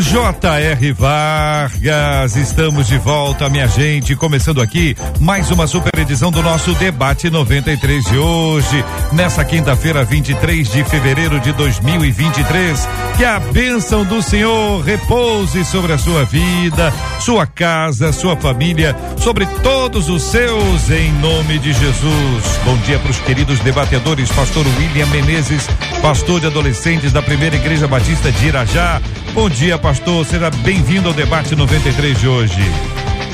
J.R. Vargas, estamos de volta, minha gente. Começando aqui mais uma super edição do nosso Debate 93 de hoje, nessa quinta-feira, 23 de fevereiro de 2023. Que a bênção do Senhor repouse sobre a sua vida, sua casa, sua família, sobre todos os seus, em nome de Jesus. Bom dia para os queridos debatedores, Pastor William Menezes, pastor de adolescentes da Primeira Igreja Batista de Irajá. Bom dia, pastor. Seja bem-vindo ao debate 93 de hoje.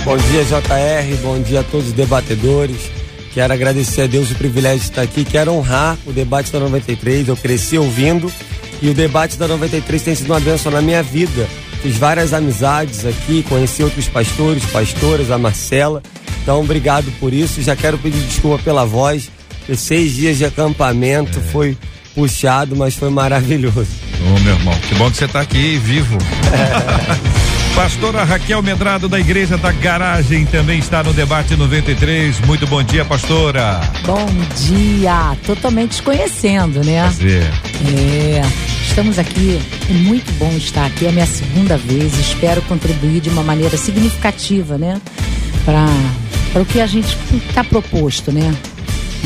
Bom dia, JR. Bom dia a todos os debatedores. Quero agradecer a Deus o privilégio de estar aqui. Quero honrar o debate da 93. Eu cresci ouvindo e o debate da 93 tem sido uma bênção na minha vida. Fiz várias amizades aqui, conheci outros pastores, pastoras, a Marcela. Então, obrigado por isso. Já quero pedir desculpa pela voz. Seis dias de acampamento é. foi puxado, mas foi maravilhoso. Ô, meu irmão, que bom que você está aqui vivo. Pastora Raquel Medrado da Igreja da Garagem também está no debate 93. Muito bom dia, pastora. Bom dia. Totalmente conhecendo, né? Prazer. É. Estamos aqui, é muito bom estar aqui, é a minha segunda vez. Espero contribuir de uma maneira significativa, né? Para o que a gente está proposto, né?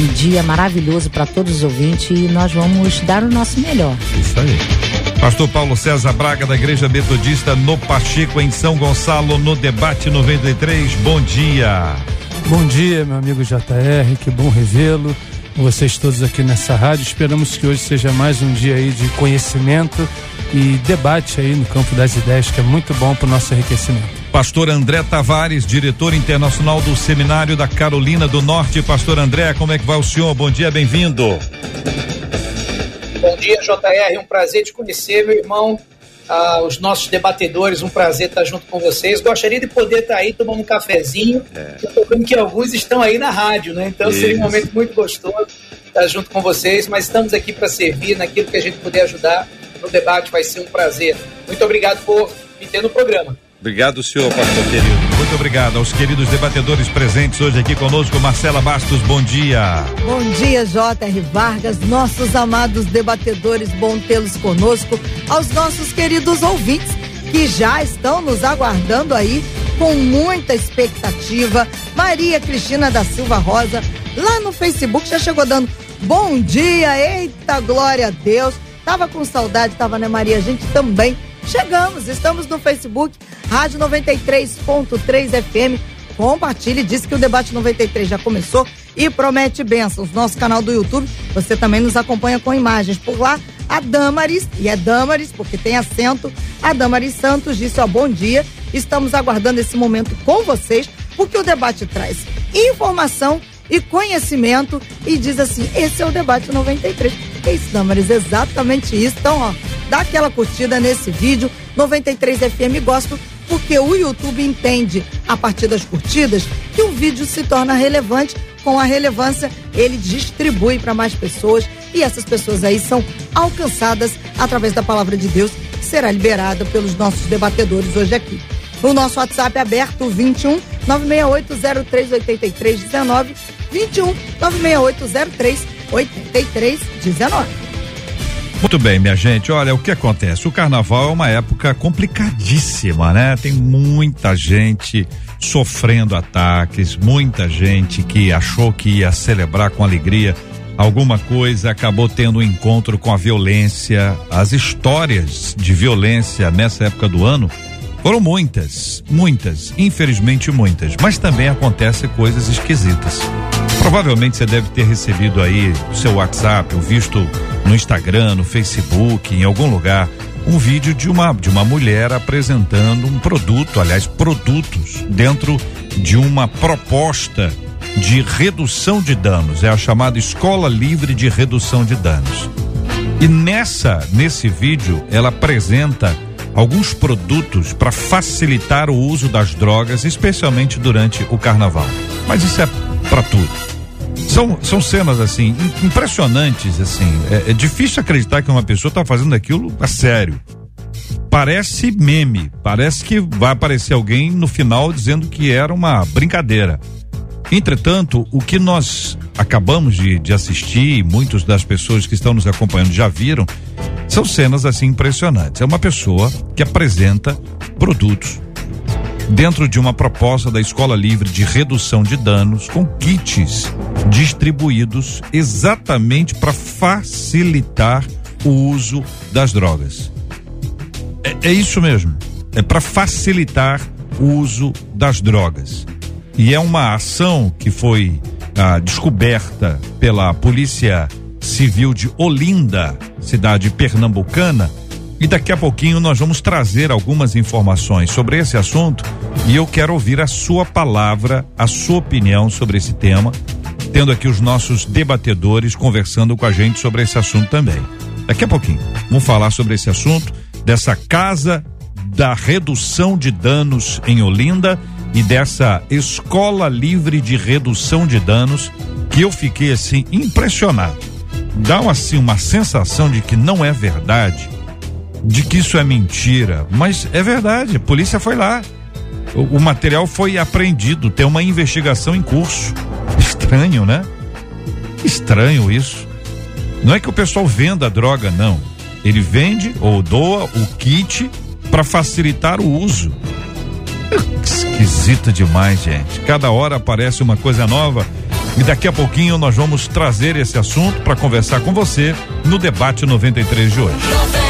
Um dia maravilhoso para todos os ouvintes e nós vamos dar o nosso melhor. Isso aí. Pastor Paulo César Braga, da Igreja Metodista no Pacheco, em São Gonçalo, no Debate 93. Bom dia. Bom dia, meu amigo JR, que bom revê-lo. Vocês todos aqui nessa rádio. Esperamos que hoje seja mais um dia aí de conhecimento e debate aí no campo das ideias, que é muito bom para o nosso enriquecimento. Pastor André Tavares, diretor internacional do Seminário da Carolina do Norte. Pastor André, como é que vai o senhor? Bom dia, bem-vindo. Bom dia, JR. Um prazer te conhecer, meu irmão. Ah, os nossos debatedores, um prazer estar junto com vocês. Gostaria de poder estar aí tomando um cafezinho. É. Estou vendo que alguns estão aí na rádio, né? Então Isso. seria um momento muito gostoso estar junto com vocês. Mas estamos aqui para servir naquilo que a gente puder ajudar no debate. Vai ser um prazer. Muito obrigado por me ter no programa. Obrigado, senhor pastor querido. Muito obrigado aos queridos debatedores presentes hoje aqui conosco. Marcela Bastos, bom dia. Bom dia, J.R. Vargas, nossos amados debatedores, bom tê-los conosco. Aos nossos queridos ouvintes que já estão nos aguardando aí com muita expectativa. Maria Cristina da Silva Rosa, lá no Facebook, já chegou dando bom dia, eita glória a Deus. Tava com saudade, tava, né, Maria? A gente também Chegamos, estamos no Facebook, Rádio 93.3 FM. Compartilhe, disse que o debate 93 já começou e promete bênçãos. Nosso canal do YouTube, você também nos acompanha com imagens. Por lá, a Damaris, e é Damaris porque tem acento, a Damaris Santos disse: ó, bom dia, estamos aguardando esse momento com vocês, porque o debate traz informação e conhecimento e diz assim: esse é o debate 93. Que isso, Damaris? Exatamente isso. Então, ó, dá aquela curtida nesse vídeo. 93 FM Gosto, porque o YouTube entende, a partir das curtidas, que o vídeo se torna relevante. Com a relevância, ele distribui para mais pessoas e essas pessoas aí são alcançadas através da palavra de Deus, que será liberada pelos nossos debatedores hoje aqui. O nosso WhatsApp é aberto 21 968 19 21 96803 8319. Muito bem, minha gente. Olha, o que acontece? O carnaval é uma época complicadíssima, né? Tem muita gente sofrendo ataques, muita gente que achou que ia celebrar com alegria alguma coisa, acabou tendo um encontro com a violência. As histórias de violência nessa época do ano foram muitas, muitas, infelizmente muitas, mas também acontecem coisas esquisitas. Provavelmente você deve ter recebido aí o seu WhatsApp, ou visto no Instagram, no Facebook, em algum lugar, um vídeo de uma de uma mulher apresentando um produto, aliás, produtos dentro de uma proposta de redução de danos, é a chamada Escola Livre de Redução de Danos. E nessa nesse vídeo ela apresenta alguns produtos para facilitar o uso das drogas, especialmente durante o carnaval. Mas isso é para tudo. São, são cenas assim impressionantes assim. É, é difícil acreditar que uma pessoa está fazendo aquilo a sério. Parece meme, parece que vai aparecer alguém no final dizendo que era uma brincadeira. Entretanto, o que nós acabamos de, de assistir, muitas das pessoas que estão nos acompanhando já viram, são cenas assim impressionantes. É uma pessoa que apresenta produtos dentro de uma proposta da Escola Livre de redução de danos com kits distribuídos exatamente para facilitar o uso das drogas. É, é isso mesmo. É para facilitar o uso das drogas. E é uma ação que foi ah, descoberta pela Polícia Civil de Olinda, cidade pernambucana. E daqui a pouquinho nós vamos trazer algumas informações sobre esse assunto e eu quero ouvir a sua palavra, a sua opinião sobre esse tema, tendo aqui os nossos debatedores conversando com a gente sobre esse assunto também. Daqui a pouquinho vamos falar sobre esse assunto dessa casa da redução de danos em Olinda e dessa escola livre de redução de danos que eu fiquei assim impressionado. Dá assim uma sensação de que não é verdade, de que isso é mentira, mas é verdade. A polícia foi lá. O, o material foi apreendido, tem uma investigação em curso. Estranho, né? Estranho isso. Não é que o pessoal venda a droga, não. Ele vende ou doa o kit para facilitar o uso. Esquisito demais, gente. Cada hora aparece uma coisa nova. E daqui a pouquinho nós vamos trazer esse assunto para conversar com você no debate 93 de hoje.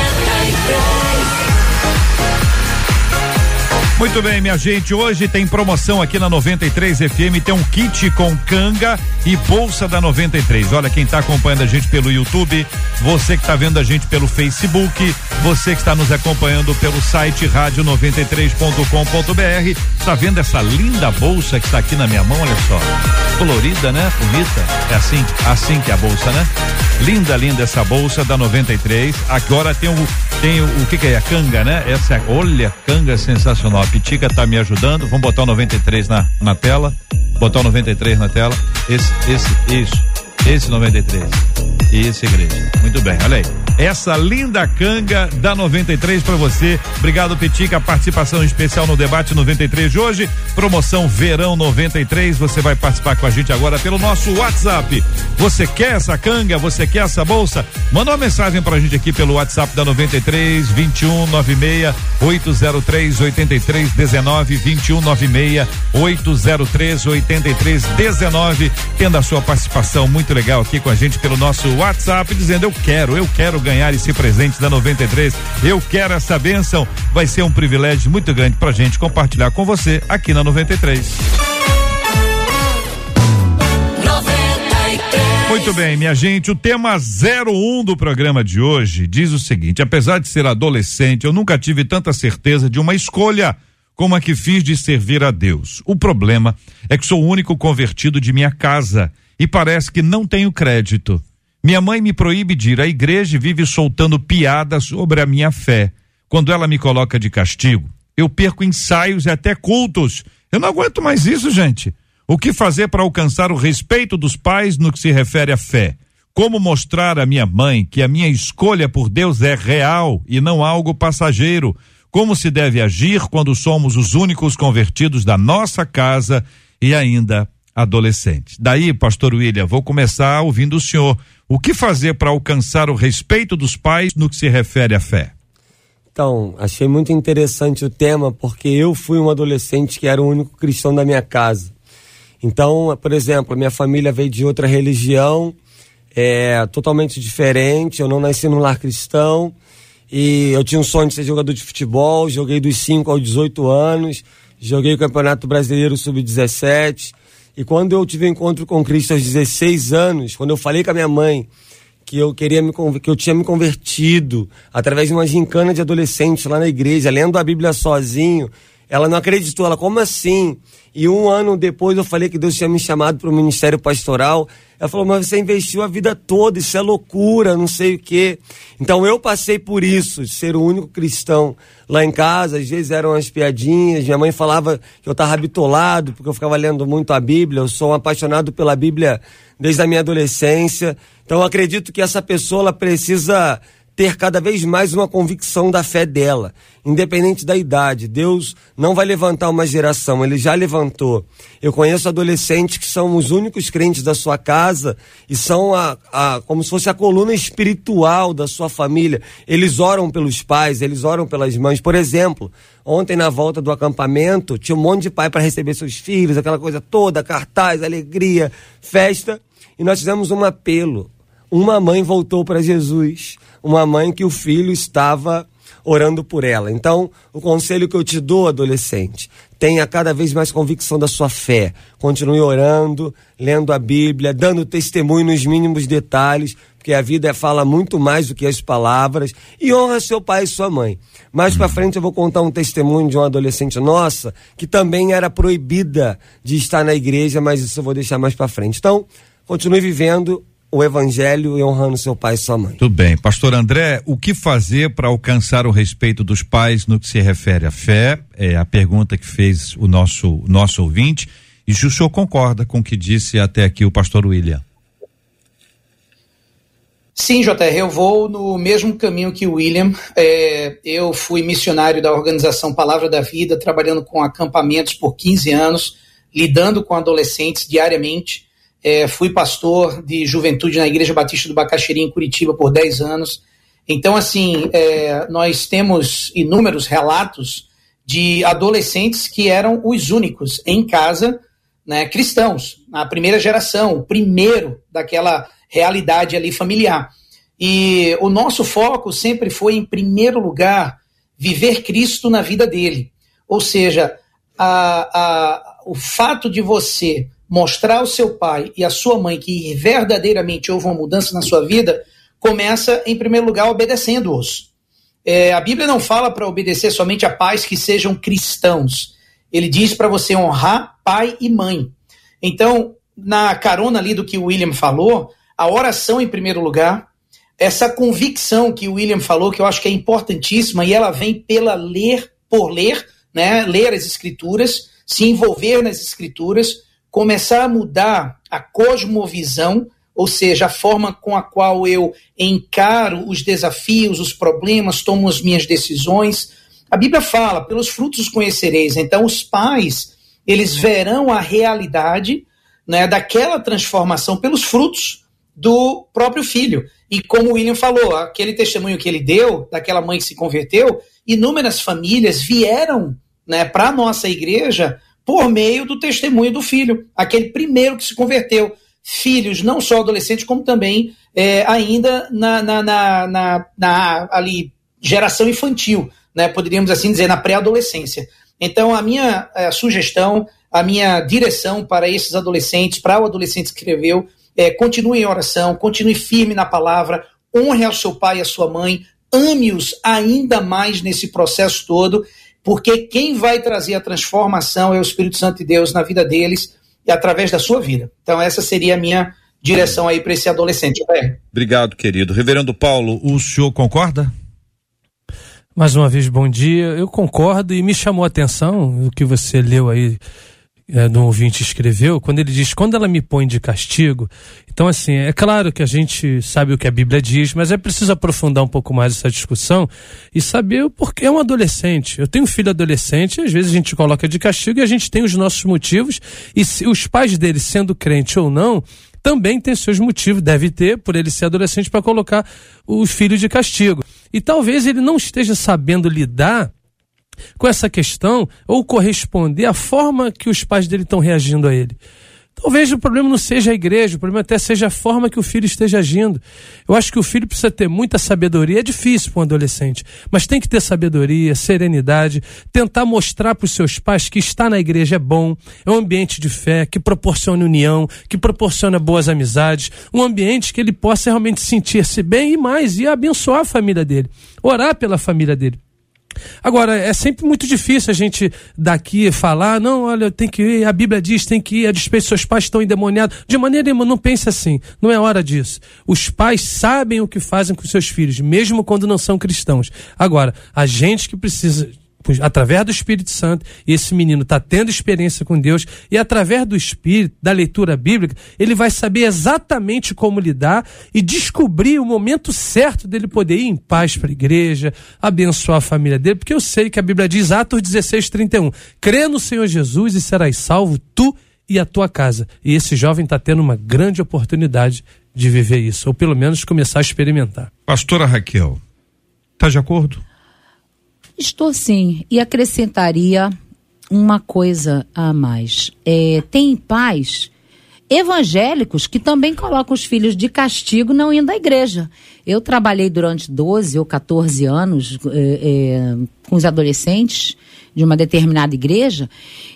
Muito bem, minha gente. Hoje tem promoção aqui na 93 FM. Tem um kit com canga e bolsa da 93. Olha quem está acompanhando a gente pelo YouTube, você que está vendo a gente pelo Facebook, você que está nos acompanhando pelo site rádio93.com.br. Está vendo essa linda bolsa que está aqui na minha mão? Olha só. Colorida, né? Bonita. É assim, assim que é a bolsa, né? Linda, linda essa bolsa da 93. Agora tem o tem o, o que, que é? A canga, né? Essa, olha, canga sensacional. Pitica tá me ajudando. Vamos botar o 93 na, na tela. Botar o 93 na tela. Esse, esse, isso. Esse 93. Isso, igreja. Muito bem, olha aí. Essa linda canga da 93 para você. Obrigado, Petica. Participação especial no debate 93 de hoje. Promoção Verão 93. Você vai participar com a gente agora pelo nosso WhatsApp. Você quer essa canga? Você quer essa bolsa? Manda uma mensagem pra gente aqui pelo WhatsApp da 93 21 96 803 83 19 21 96 803 83 19. Tendo a sua participação muito legal aqui com a gente pelo nosso WhatsApp, dizendo eu quero, eu quero ganhar esse presente da 93. Eu quero essa bênção. Vai ser um privilégio muito grande pra gente compartilhar com você aqui na 93. Muito bem, minha gente, o tema 01 do programa de hoje diz o seguinte: apesar de ser adolescente, eu nunca tive tanta certeza de uma escolha como a que fiz de servir a Deus. O problema é que sou o único convertido de minha casa e parece que não tenho crédito. Minha mãe me proíbe de ir à igreja e vive soltando piadas sobre a minha fé. Quando ela me coloca de castigo, eu perco ensaios e até cultos. Eu não aguento mais isso, gente. O que fazer para alcançar o respeito dos pais no que se refere à fé? Como mostrar à minha mãe que a minha escolha por Deus é real e não algo passageiro? Como se deve agir quando somos os únicos convertidos da nossa casa e ainda adolescentes? Daí, pastor William, vou começar ouvindo o senhor. O que fazer para alcançar o respeito dos pais no que se refere à fé? Então, achei muito interessante o tema, porque eu fui um adolescente que era o único cristão da minha casa. Então, por exemplo, minha família veio de outra religião, é, totalmente diferente, eu não nasci num lar cristão, e eu tinha um sonho de ser jogador de futebol, joguei dos 5 aos 18 anos, joguei o Campeonato Brasileiro Sub-17, e quando eu tive um encontro com Cristo aos 16 anos, quando eu falei com a minha mãe que eu queria me que eu tinha me convertido através de uma gincana de adolescentes lá na igreja, lendo a Bíblia sozinho, Ela não acreditou, ela, como assim? E um ano depois eu falei que Deus tinha me chamado para o ministério pastoral. Ela falou, mas você investiu a vida toda, isso é loucura, não sei o quê. Então eu passei por isso, ser o único cristão lá em casa. Às vezes eram as piadinhas. Minha mãe falava que eu estava habitolado, porque eu ficava lendo muito a Bíblia. Eu sou um apaixonado pela Bíblia desde a minha adolescência. Então eu acredito que essa pessoa ela precisa ter cada vez mais uma convicção da fé dela, independente da idade. Deus não vai levantar uma geração, ele já levantou. Eu conheço adolescentes que são os únicos crentes da sua casa e são a, a, como se fosse a coluna espiritual da sua família. Eles oram pelos pais, eles oram pelas mães. Por exemplo, ontem na volta do acampamento, tinha um monte de pai para receber seus filhos, aquela coisa toda, cartaz, alegria, festa, e nós fizemos um apelo. Uma mãe voltou para Jesus uma mãe que o filho estava orando por ela. Então, o conselho que eu te dou, adolescente, tenha cada vez mais convicção da sua fé. Continue orando, lendo a Bíblia, dando testemunho nos mínimos detalhes, porque a vida fala muito mais do que as palavras. E honra seu pai e sua mãe. Mais para frente eu vou contar um testemunho de uma adolescente nossa que também era proibida de estar na igreja, mas isso eu vou deixar mais para frente. Então, continue vivendo o evangelho e honrando seu pai e sua mãe. Tudo bem. Pastor André, o que fazer para alcançar o respeito dos pais no que se refere à fé? É a pergunta que fez o nosso, nosso ouvinte. E se o senhor concorda com o que disse até aqui o pastor William? Sim, JR, eu vou no mesmo caminho que o William. É, eu fui missionário da organização Palavra da Vida, trabalhando com acampamentos por 15 anos, lidando com adolescentes diariamente. É, fui pastor de juventude na Igreja Batista do Bacaxiri, em Curitiba, por 10 anos. Então, assim, é, nós temos inúmeros relatos de adolescentes que eram os únicos em casa né, cristãos, a primeira geração, o primeiro daquela realidade ali familiar. E o nosso foco sempre foi, em primeiro lugar, viver Cristo na vida dele. Ou seja, a, a, o fato de você mostrar ao seu pai e à sua mãe que verdadeiramente houve uma mudança na sua vida, começa, em primeiro lugar, obedecendo-os. É, a Bíblia não fala para obedecer somente a pais que sejam cristãos. Ele diz para você honrar pai e mãe. Então, na carona ali do que o William falou, a oração em primeiro lugar, essa convicção que o William falou, que eu acho que é importantíssima, e ela vem pela ler por ler, né? Ler as escrituras, se envolver nas escrituras, começar a mudar a cosmovisão, ou seja, a forma com a qual eu encaro os desafios, os problemas, tomo as minhas decisões. A Bíblia fala: pelos frutos os conhecereis. Então, os pais, eles verão a realidade né, daquela transformação pelos frutos do próprio filho. E como o William falou, aquele testemunho que ele deu, daquela mãe que se converteu, inúmeras famílias vieram né, para a nossa igreja por meio do testemunho do filho, aquele primeiro que se converteu. Filhos, não só adolescentes, como também é, ainda na, na, na, na, na ali, geração infantil, né? poderíamos assim dizer, na pré-adolescência. Então, a minha a sugestão, a minha direção para esses adolescentes, para o adolescente que escreveu, é continue em oração, continue firme na palavra, honre ao seu pai e à sua mãe, ame-os ainda mais nesse processo todo porque quem vai trazer a transformação é o Espírito Santo de Deus na vida deles e através da sua vida. Então, essa seria a minha direção aí para esse adolescente. Obrigado, querido. Reverendo Paulo, o senhor concorda? Mais uma vez, bom dia. Eu concordo e me chamou a atenção o que você leu aí é, do ouvinte escreveu, quando ele diz: quando ela me põe de castigo. Então, assim, é claro que a gente sabe o que a Bíblia diz, mas é preciso aprofundar um pouco mais essa discussão e saber o porquê é um adolescente. Eu tenho um filho adolescente, às vezes a gente coloca de castigo e a gente tem os nossos motivos, e se, os pais dele, sendo crente ou não, também tem seus motivos, deve ter, por ele ser adolescente, para colocar o filho de castigo. E talvez ele não esteja sabendo lidar com essa questão ou corresponder à forma que os pais dele estão reagindo a ele. Talvez o problema não seja a igreja, o problema até seja a forma que o filho esteja agindo. Eu acho que o filho precisa ter muita sabedoria. É difícil para um adolescente, mas tem que ter sabedoria, serenidade, tentar mostrar para os seus pais que estar na igreja é bom, é um ambiente de fé, que proporciona união, que proporciona boas amizades, um ambiente que ele possa realmente sentir-se bem e mais, e abençoar a família dele, orar pela família dele. Agora, é sempre muito difícil a gente daqui falar, não, olha, tem que ir, a Bíblia diz, tem que ir, a despeito seus pais estão endemoniados. De maneira nenhuma, não pense assim, não é hora disso. Os pais sabem o que fazem com seus filhos, mesmo quando não são cristãos. Agora, a gente que precisa através do Espírito Santo, esse menino está tendo experiência com Deus, e através do Espírito, da leitura bíblica, ele vai saber exatamente como lidar e descobrir o momento certo dele poder ir em paz para a igreja, abençoar a família dele, porque eu sei que a Bíblia diz, Atos 16, 31, crê no Senhor Jesus e serás salvo, tu e a tua casa. E esse jovem está tendo uma grande oportunidade de viver isso, ou pelo menos começar a experimentar. Pastora Raquel, está de acordo? Estou sim, e acrescentaria uma coisa a mais. É, tem pais evangélicos que também colocam os filhos de castigo não indo à igreja. Eu trabalhei durante 12 ou 14 anos é, é, com os adolescentes de uma determinada igreja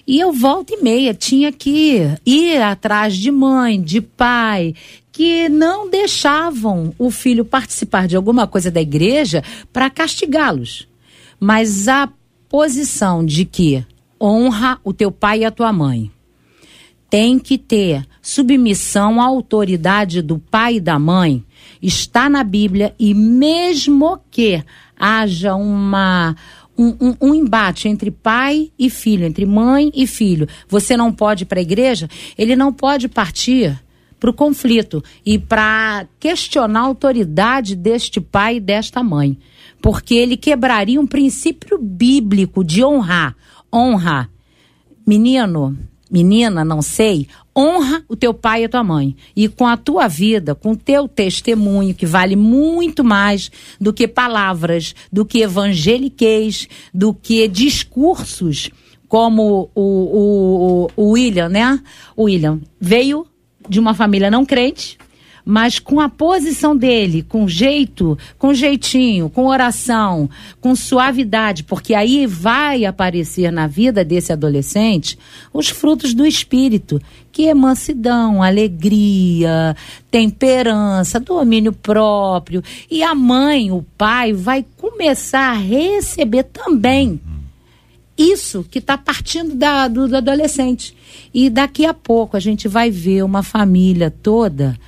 e eu volta e meia tinha que ir atrás de mãe, de pai, que não deixavam o filho participar de alguma coisa da igreja para castigá-los. Mas a posição de que honra o teu pai e a tua mãe tem que ter submissão à autoridade do pai e da mãe está na Bíblia e mesmo que haja uma um, um, um, embate entre pai e filho, entre mãe e filho, você não pode ir para a igreja, ele não pode partir para o conflito e para questionar a autoridade deste pai e desta mãe porque ele quebraria um princípio bíblico de honrar. Honra. Menino, menina, não sei, honra o teu pai e a tua mãe. E com a tua vida, com o teu testemunho, que vale muito mais do que palavras, do que evangeliquez, do que discursos, como o, o, o William, né? O William veio de uma família não crente, mas com a posição dele, com jeito, com jeitinho, com oração, com suavidade, porque aí vai aparecer na vida desse adolescente os frutos do espírito, que é mansidão, alegria, temperança, domínio próprio. E a mãe, o pai, vai começar a receber também isso que está partindo da, do, do adolescente. E daqui a pouco a gente vai ver uma família toda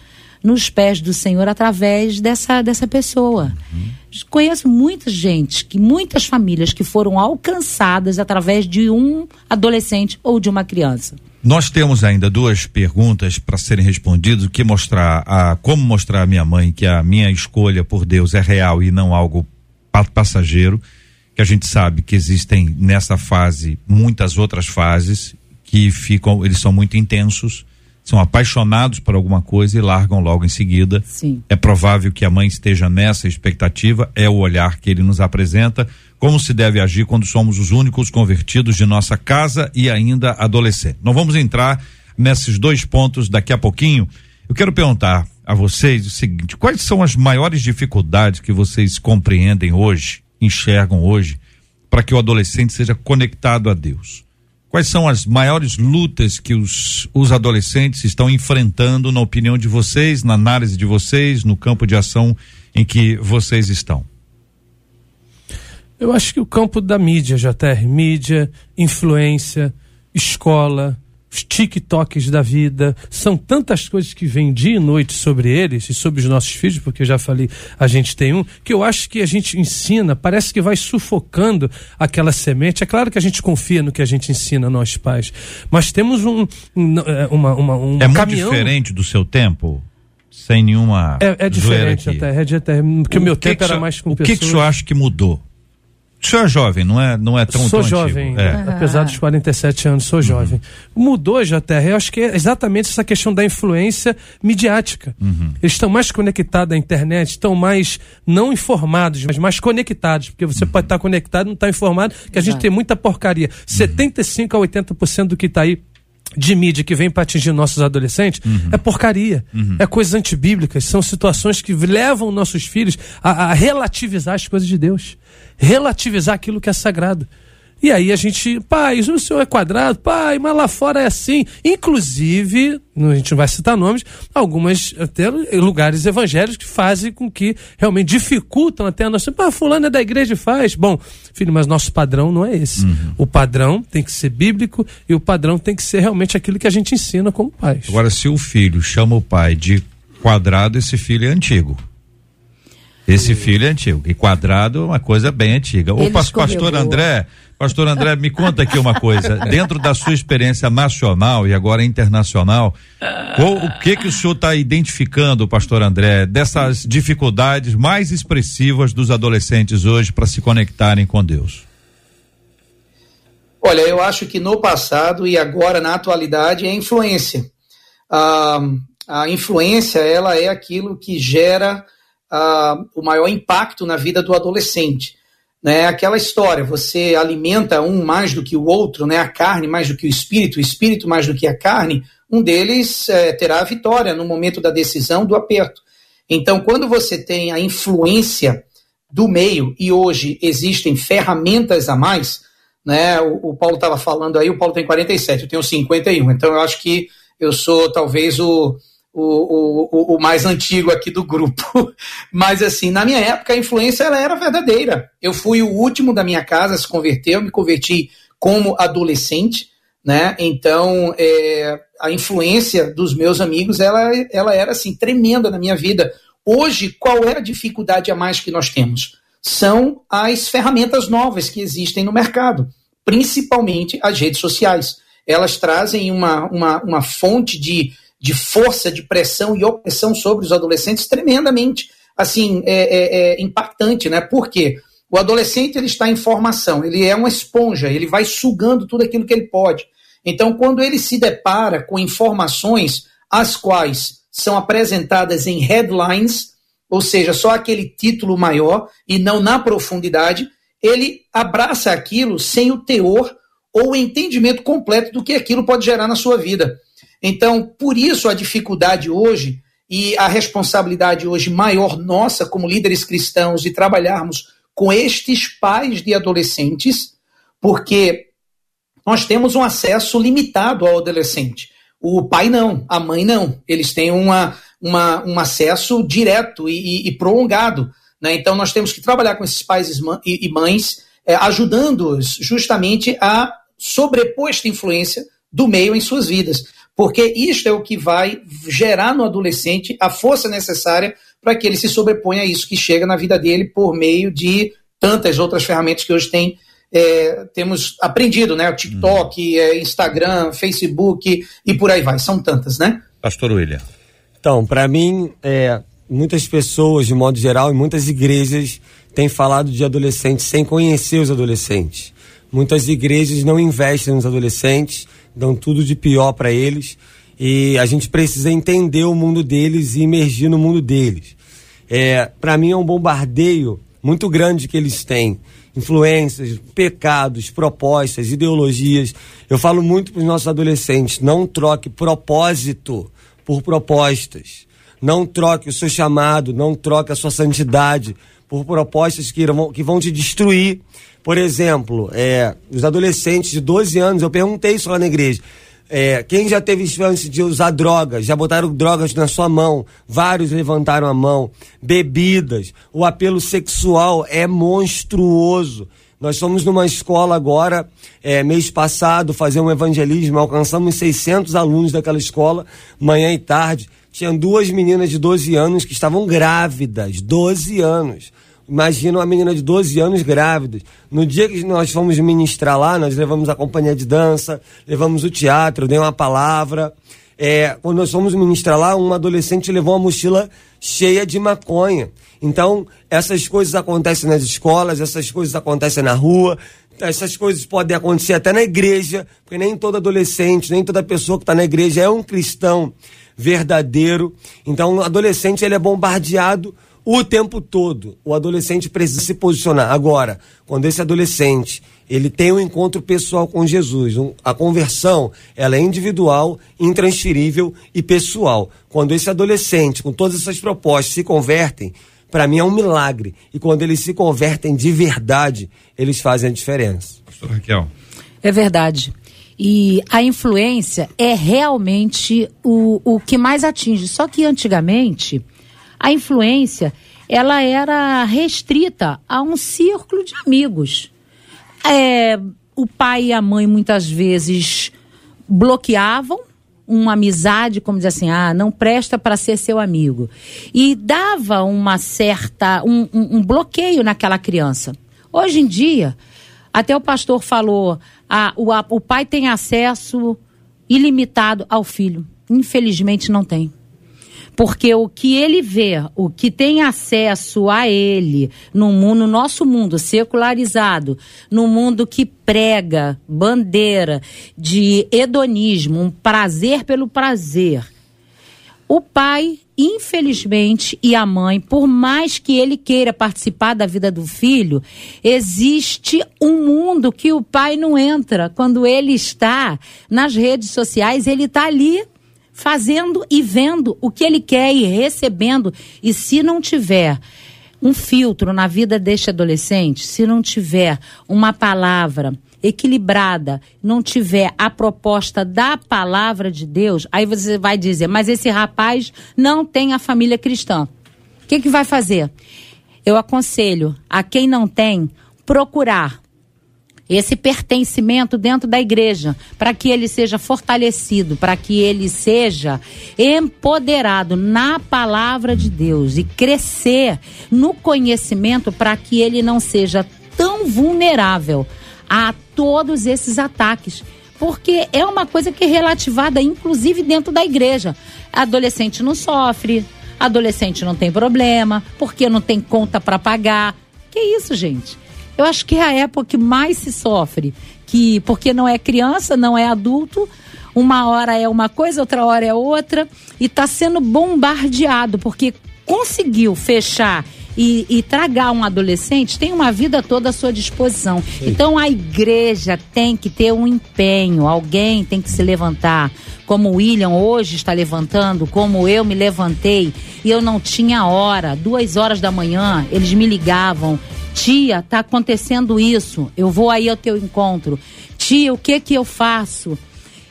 nos pés do Senhor através dessa, dessa pessoa. Uhum. Conheço muita gente, que muitas famílias que foram alcançadas através de um adolescente ou de uma criança. Nós temos ainda duas perguntas para serem respondidas, o que mostrar a como mostrar à minha mãe que a minha escolha por Deus é real e não algo passageiro, que a gente sabe que existem nessa fase muitas outras fases que ficam, eles são muito intensos são apaixonados por alguma coisa e largam logo em seguida. Sim. É provável que a mãe esteja nessa expectativa, é o olhar que ele nos apresenta, como se deve agir quando somos os únicos convertidos de nossa casa e ainda adolescente. Não vamos entrar nesses dois pontos daqui a pouquinho. Eu quero perguntar a vocês o seguinte: quais são as maiores dificuldades que vocês compreendem hoje, enxergam hoje, para que o adolescente seja conectado a Deus? Quais são as maiores lutas que os, os adolescentes estão enfrentando, na opinião de vocês, na análise de vocês, no campo de ação em que vocês estão? Eu acho que o campo da mídia, JR, mídia, influência, escola, os TikToks da vida, são tantas coisas que vêm dia e noite sobre eles e sobre os nossos filhos, porque eu já falei, a gente tem um, que eu acho que a gente ensina, parece que vai sufocando aquela semente. É claro que a gente confia no que a gente ensina, nós pais, mas temos um, um é, uma, uma, um É muito diferente do seu tempo? Sem nenhuma. É, é diferente até, é até, porque o, meu tempo era mais com O pessoas... que, que o senhor acha que mudou? O senhor é jovem, não é, não é tão Sou tão jovem, antigo. É. apesar dos 47 anos, sou jovem. Uhum. Mudou, JR, eu acho que é exatamente essa questão da influência midiática. Uhum. Eles estão mais conectados à internet, estão mais, não informados, mas mais conectados, porque você uhum. pode estar conectado e não estar informado, que a gente tem muita porcaria. 75 a 80% do que está aí de mídia que vem para atingir nossos adolescentes Uhum. é porcaria, Uhum. é coisas antibíblicas, são situações que levam nossos filhos a, a relativizar as coisas de Deus, relativizar aquilo que é sagrado. E aí a gente, pai, o senhor é quadrado, pai, mas lá fora é assim. Inclusive, a gente não vai citar nomes, algumas até lugares evangélicos que fazem com que realmente dificultam até a nossa. Ah, fulano é da igreja e faz. Bom, filho, mas nosso padrão não é esse. Uhum. O padrão tem que ser bíblico e o padrão tem que ser realmente aquilo que a gente ensina como pais. Agora, se o filho chama o pai de quadrado, esse filho é antigo. Esse filho é antigo. E quadrado é uma coisa bem antiga. Ele o pastor André, pastor André, me conta aqui uma coisa. Dentro da sua experiência nacional e agora internacional, qual, o que que o senhor está identificando, pastor André, dessas dificuldades mais expressivas dos adolescentes hoje para se conectarem com Deus? Olha, eu acho que no passado e agora na atualidade é influência. Ah, a influência ela é aquilo que gera o maior impacto na vida do adolescente. Né? Aquela história, você alimenta um mais do que o outro, né? a carne mais do que o espírito, o espírito mais do que a carne, um deles é, terá a vitória no momento da decisão, do aperto. Então, quando você tem a influência do meio, e hoje existem ferramentas a mais, né? O, o Paulo estava falando aí, o Paulo tem 47, eu tenho 51, então eu acho que eu sou talvez o, o, o, o, mais antigo aqui do grupo. Mas, assim, na minha época, a influência ela era verdadeira. Eu fui o último da minha casa a se converter, eu me converti como adolescente, né? Então, é, a influência dos meus amigos, ela, ela era, assim, tremenda na minha vida. Hoje, qual é a dificuldade a mais que nós temos? São as ferramentas novas que existem no mercado, principalmente as redes sociais. Elas trazem uma, uma, uma fonte de de força, de pressão e opressão sobre os adolescentes tremendamente, assim, é, é, é impactante, né? Por quê? O adolescente ele está em formação, ele é uma esponja, ele vai sugando tudo aquilo que ele pode. Então, quando ele se depara com informações as quais são apresentadas em headlines, ou seja, só aquele título maior e não na profundidade, ele abraça aquilo sem o teor ou o entendimento completo do que aquilo pode gerar na sua vida. Então, por isso a dificuldade hoje e a responsabilidade hoje maior nossa como líderes cristãos de trabalharmos com estes pais de adolescentes, porque nós temos um acesso limitado ao adolescente. O pai não, a mãe não. Eles têm uma, uma um acesso direto e, e, e prolongado. Né? Então nós temos que trabalhar com esses pais e mães, é, ajudando-os justamente a sobrepor esta influência do meio em suas vidas porque isto é o que vai gerar no adolescente a força necessária para que ele se sobreponha a isso que chega na vida dele por meio de tantas outras ferramentas que hoje tem, é, temos aprendido, né? O TikTok, uhum. é, Instagram, Facebook e por aí vai. São tantas, né? Pastor William. Então, para mim, é, muitas pessoas, de modo geral, e muitas igrejas têm falado de adolescentes sem conhecer os adolescentes. Muitas igrejas não investem nos adolescentes dão tudo de pior para eles e a gente precisa entender o mundo deles e emergir no mundo deles. É, para mim é um bombardeio muito grande que eles têm. Influências, pecados, propostas, ideologias. Eu falo muito para os nossos adolescentes: não troque propósito por propostas. Não troque o seu chamado, não troque a sua santidade por propostas que, irão, que vão te destruir por exemplo, é, os adolescentes de 12 anos, eu perguntei isso lá na igreja. É, quem já teve chance de usar drogas, já botaram drogas na sua mão, vários levantaram a mão, bebidas, o apelo sexual é monstruoso. Nós fomos numa escola agora, é, mês passado, fazer um evangelismo, alcançamos 600 alunos daquela escola, manhã e tarde. Tinham duas meninas de 12 anos que estavam grávidas, 12 anos. Imagina uma menina de 12 anos grávida. No dia que nós fomos ministrar lá, nós levamos a companhia de dança, levamos o teatro, dei uma palavra. É, quando nós fomos ministrar lá, um adolescente levou uma mochila cheia de maconha. Então, essas coisas acontecem nas escolas, essas coisas acontecem na rua, essas coisas podem acontecer até na igreja, porque nem todo adolescente, nem toda pessoa que está na igreja é um cristão verdadeiro. Então, o adolescente ele é bombardeado o tempo todo. O adolescente precisa se posicionar. Agora, quando esse adolescente ele tem um encontro pessoal com Jesus, um, a conversão ela é individual, intransferível e pessoal. Quando esse adolescente, com todas essas propostas, se convertem, para mim é um milagre. E quando eles se convertem de verdade, eles fazem a diferença. Pastor Raquel. É verdade. E a influência é realmente o, o que mais atinge. Só que antigamente, a influência ela era restrita a um círculo de amigos. É, o pai e a mãe muitas vezes bloqueavam uma amizade, como dizer assim, ah, não presta para ser seu amigo. E dava uma certa, um, um, um bloqueio naquela criança. Hoje em dia, até o pastor falou, ah, o, a, o pai tem acesso ilimitado ao filho. Infelizmente não tem. Porque o que ele vê, o que tem acesso a ele no mundo, no nosso mundo secularizado, no mundo que prega bandeira de hedonismo, um prazer pelo prazer. O pai, infelizmente, e a mãe, por mais que ele queira participar da vida do filho, existe um mundo que o pai não entra. Quando ele está nas redes sociais, ele está ali fazendo e vendo o que ele quer e recebendo. E se não tiver um filtro na vida deste adolescente, se não tiver uma palavra equilibrada, não tiver a proposta da palavra de Deus, aí você vai dizer, mas esse rapaz não tem a família cristã. O que, que vai fazer? Eu aconselho a quem não tem procurar esse pertencimento dentro da igreja, para que ele seja fortalecido, para que ele seja empoderado na palavra de Deus e crescer no conhecimento para que ele não seja tão vulnerável a todos esses ataques. Porque é uma coisa que é relativada, inclusive, dentro da igreja. Adolescente não sofre, adolescente não tem problema, porque não tem conta para pagar. Que isso, gente? Eu acho que é a época que mais se sofre, que porque não é criança, não é adulto, uma hora é uma coisa, outra hora é outra, e está sendo bombardeado, porque conseguiu fechar e, e, tragar um adolescente, tem uma vida toda à sua disposição. Sim. Então a igreja tem que ter um empenho, alguém tem que se levantar. Como o William hoje está levantando, como eu me levantei e eu não tinha hora, duas horas da manhã, eles me ligavam, Tia, tá acontecendo isso. Eu vou aí ao teu encontro. Tia, o que que eu faço?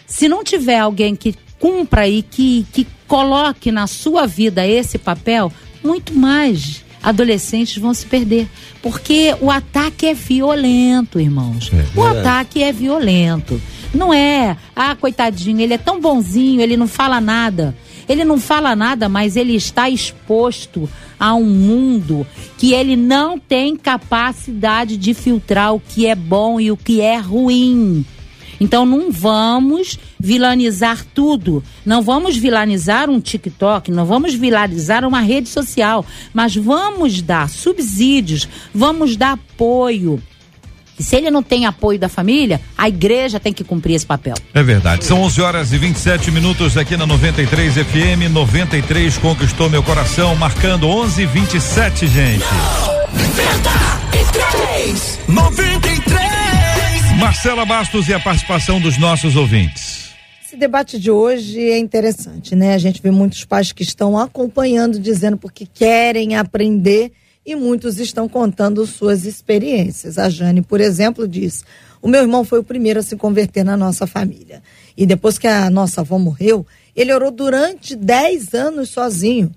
Se não tiver alguém que cumpra e que, que coloque na sua vida esse papel, muito mais adolescentes vão se perder. Porque o ataque é violento, irmãos. É, o ataque é violento. Não é, ah, coitadinho, ele é tão bonzinho, ele não fala nada. Ele não fala nada, mas ele está exposto a um mundo que ele não tem capacidade de filtrar o que é bom e o que é ruim. Então não vamos vilanizar tudo. Não vamos vilanizar um TikTok, não vamos vilanizar uma rede social, mas vamos dar subsídios, vamos dar apoio e se ele não tem apoio da família, a igreja tem que cumprir esse papel. É verdade. São 11 horas e 27 minutos aqui na 93 FM. 93 conquistou meu coração, marcando 11 e 27, gente. 93! 93! Marcela Bastos e a participação dos nossos ouvintes. Esse debate de hoje é interessante, né? A gente vê muitos pais que estão acompanhando, dizendo porque querem aprender e muitos estão contando suas experiências. A Jane, por exemplo, diz: O meu irmão foi o primeiro a se converter na nossa família. E depois que a nossa avó morreu, ele orou durante 10 anos sozinho.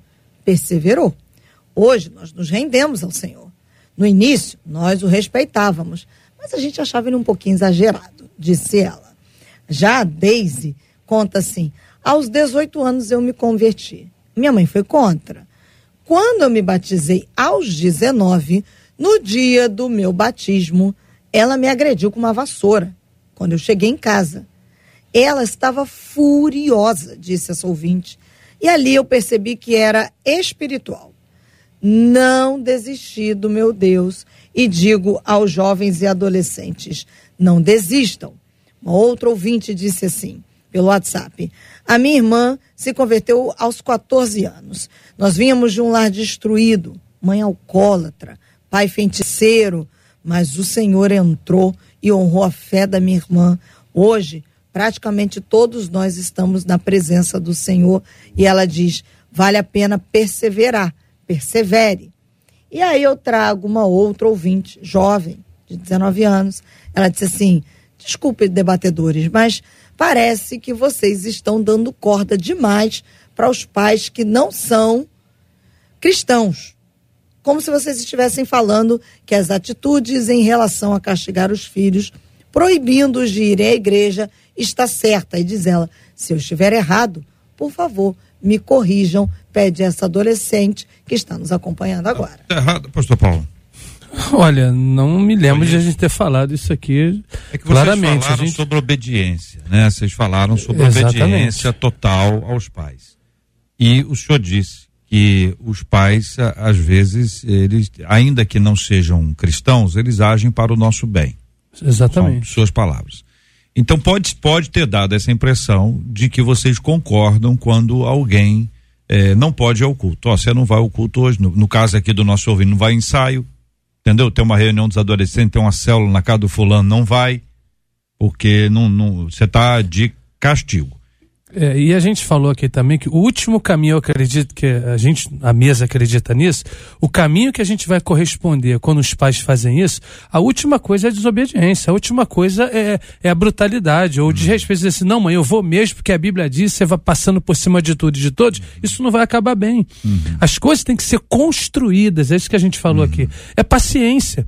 Perseverou. Hoje nós nos rendemos ao Senhor. No início, nós o respeitávamos, mas a gente achava ele um pouquinho exagerado, disse ela. Já a Daisy conta assim: aos 18 anos eu me converti. Minha mãe foi contra. Quando eu me batizei aos 19, no dia do meu batismo, ela me agrediu com uma vassoura. Quando eu cheguei em casa, ela estava furiosa, disse essa ouvinte. E ali eu percebi que era espiritual. Não desisti do meu Deus e digo aos jovens e adolescentes: não desistam. Uma outra ouvinte disse assim, pelo WhatsApp: a minha irmã se converteu aos 14 anos. Nós vínhamos de um lar destruído, mãe alcoólatra, pai feiticeiro, mas o Senhor entrou e honrou a fé da minha irmã. Hoje, praticamente todos nós estamos na presença do Senhor e ela diz: vale a pena perseverar, persevere. E aí eu trago uma outra ouvinte, jovem, de 19 anos. Ela disse assim: desculpe, debatedores, mas parece que vocês estão dando corda demais para os pais que não são cristãos. Como se vocês estivessem falando que as atitudes em relação a castigar os filhos, proibindo-os de irem à igreja, está certa. E diz ela: se eu estiver errado, por favor, me corrijam, pede essa adolescente que está nos acompanhando agora. Está errado, pastor Paulo. Olha, não me lembro de a gente ter falado isso aqui é que vocês claramente. falaram gente... sobre obediência, né? Vocês falaram sobre Exatamente. obediência total aos pais. E o senhor disse que os pais, às vezes, eles, ainda que não sejam cristãos, eles agem para o nosso bem. Exatamente. São suas palavras. Então pode, pode ter dado essa impressão de que vocês concordam quando alguém eh, não pode ir ao culto. Ó, você não vai ao culto hoje, no, no caso aqui do nosso ouvido, não vai em ensaio, entendeu? Tem uma reunião dos adolescentes, tem uma célula na casa do fulano, não vai, porque não, não, você está de castigo. É, e a gente falou aqui também que o último caminho, eu acredito que a gente, a mesa acredita nisso, o caminho que a gente vai corresponder quando os pais fazem isso, a última coisa é a desobediência, a última coisa é, é a brutalidade, ou desrespeito, dizer assim, não mãe, eu vou mesmo porque a Bíblia diz, você vai passando por cima de tudo e de todos, isso não vai acabar bem. As coisas têm que ser construídas, é isso que a gente falou aqui. É paciência.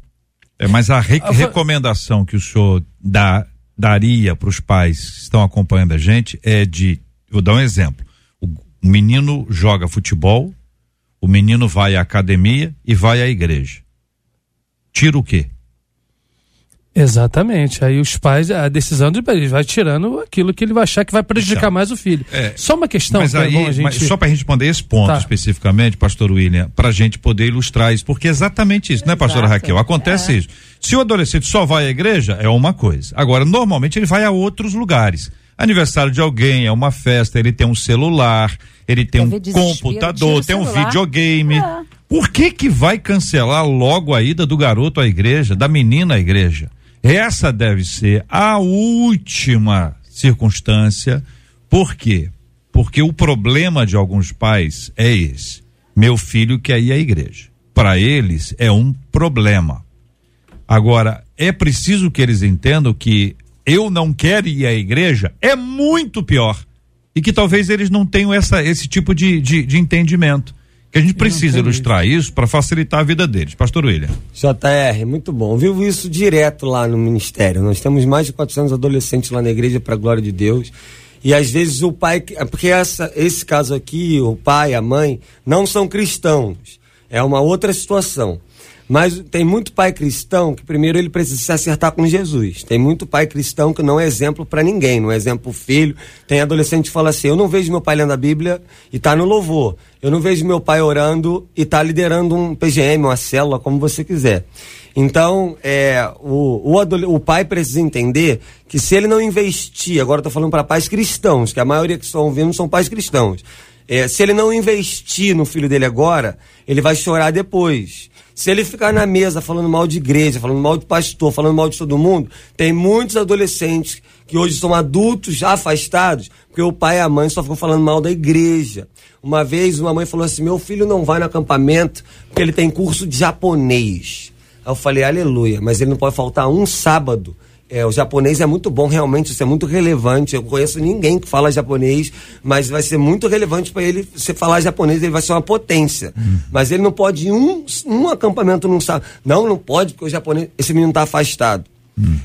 É, mas a re- recomendação que o senhor dá, daria para os pais que estão acompanhando a gente é de, vou dar um exemplo. O, menino joga futebol, o menino vai à academia e vai à igreja. Tira o quê? Exatamente. Aí os pais, a decisão de ele vai tirando aquilo que ele vai achar que vai prejudicar Então, mais o filho. é, Só uma questão mas que é aí, bom a gente. mas só para a gente responder esse ponto Tá. especificamente, pastor William, para a gente poder ilustrar isso, porque é exatamente isso, né, pastora. Raquel? Acontece isso. Se o adolescente só vai à igreja, é uma coisa. Agora, normalmente ele vai a outros lugares. Aniversário de alguém, é uma festa, ele tem um celular, ele tem um desespero, computador, tem um celular. videogame. É. Por que que vai cancelar logo a ida do garoto à igreja, da menina à igreja? Essa deve ser a última circunstância. Por quê? Porque o problema de alguns pais é esse. Meu filho quer ir à igreja. Para eles é um problema. Agora, é preciso que eles entendam que eu não quero ir à igreja é muito pior. E que talvez eles não tenham essa, esse tipo de, de, de entendimento. Que a gente precisa ilustrar isso para facilitar a vida deles. Pastor William. JR, muito bom. Vivo isso direto lá no ministério. Nós temos mais de 400 adolescentes lá na igreja, para a glória de Deus. E às vezes o pai, é porque essa, esse caso aqui, o pai, a mãe, não são cristãos. É uma outra situação. Mas tem muito pai cristão que primeiro ele precisa se acertar com Jesus. Tem muito pai cristão que não é exemplo para ninguém, não é exemplo pro filho. Tem adolescente que fala assim: "Eu não vejo meu pai lendo a Bíblia e tá no louvor. Eu não vejo meu pai orando e tá liderando um PGM, uma célula, como você quiser". Então, é, o, o, o pai precisa entender que se ele não investir, agora eu tô falando para pais cristãos, que a maioria que estão ouvindo são pais cristãos. É, se ele não investir no filho dele agora, ele vai chorar depois. Se ele ficar na mesa falando mal de igreja, falando mal de pastor, falando mal de todo mundo, tem muitos adolescentes que hoje são adultos afastados, porque o pai e a mãe só ficam falando mal da igreja. Uma vez uma mãe falou assim: meu filho não vai no acampamento porque ele tem curso de japonês. Aí eu falei, aleluia, mas ele não pode faltar um sábado. É, o japonês é muito bom, realmente, isso é muito relevante. Eu conheço ninguém que fala japonês, mas vai ser muito relevante para ele. Você falar japonês, ele vai ser uma potência. Mas ele não pode ir um, um acampamento num sábado. Não, não pode, porque o japonês, esse menino está afastado.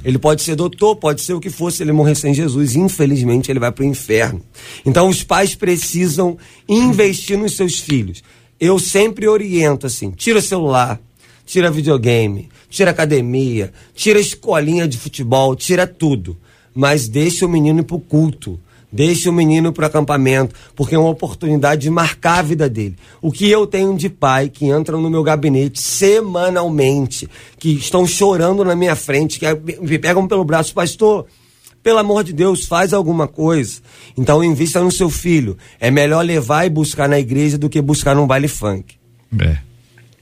Ele pode ser doutor, pode ser o que for, se ele morrer sem Jesus, infelizmente ele vai para o inferno. Então os pais precisam investir nos seus filhos. Eu sempre oriento assim: tira celular, tira videogame, tira academia, tira escolinha de futebol, tira tudo. Mas deixa o menino ir pro culto. Deixa o menino pro acampamento, porque é uma oportunidade de marcar a vida dele. O que eu tenho de pai que entram no meu gabinete semanalmente, que estão chorando na minha frente, que me pegam pelo braço, pastor, pelo amor de Deus, faz alguma coisa. Então invista no seu filho. É melhor levar e buscar na igreja do que buscar num baile funk. É.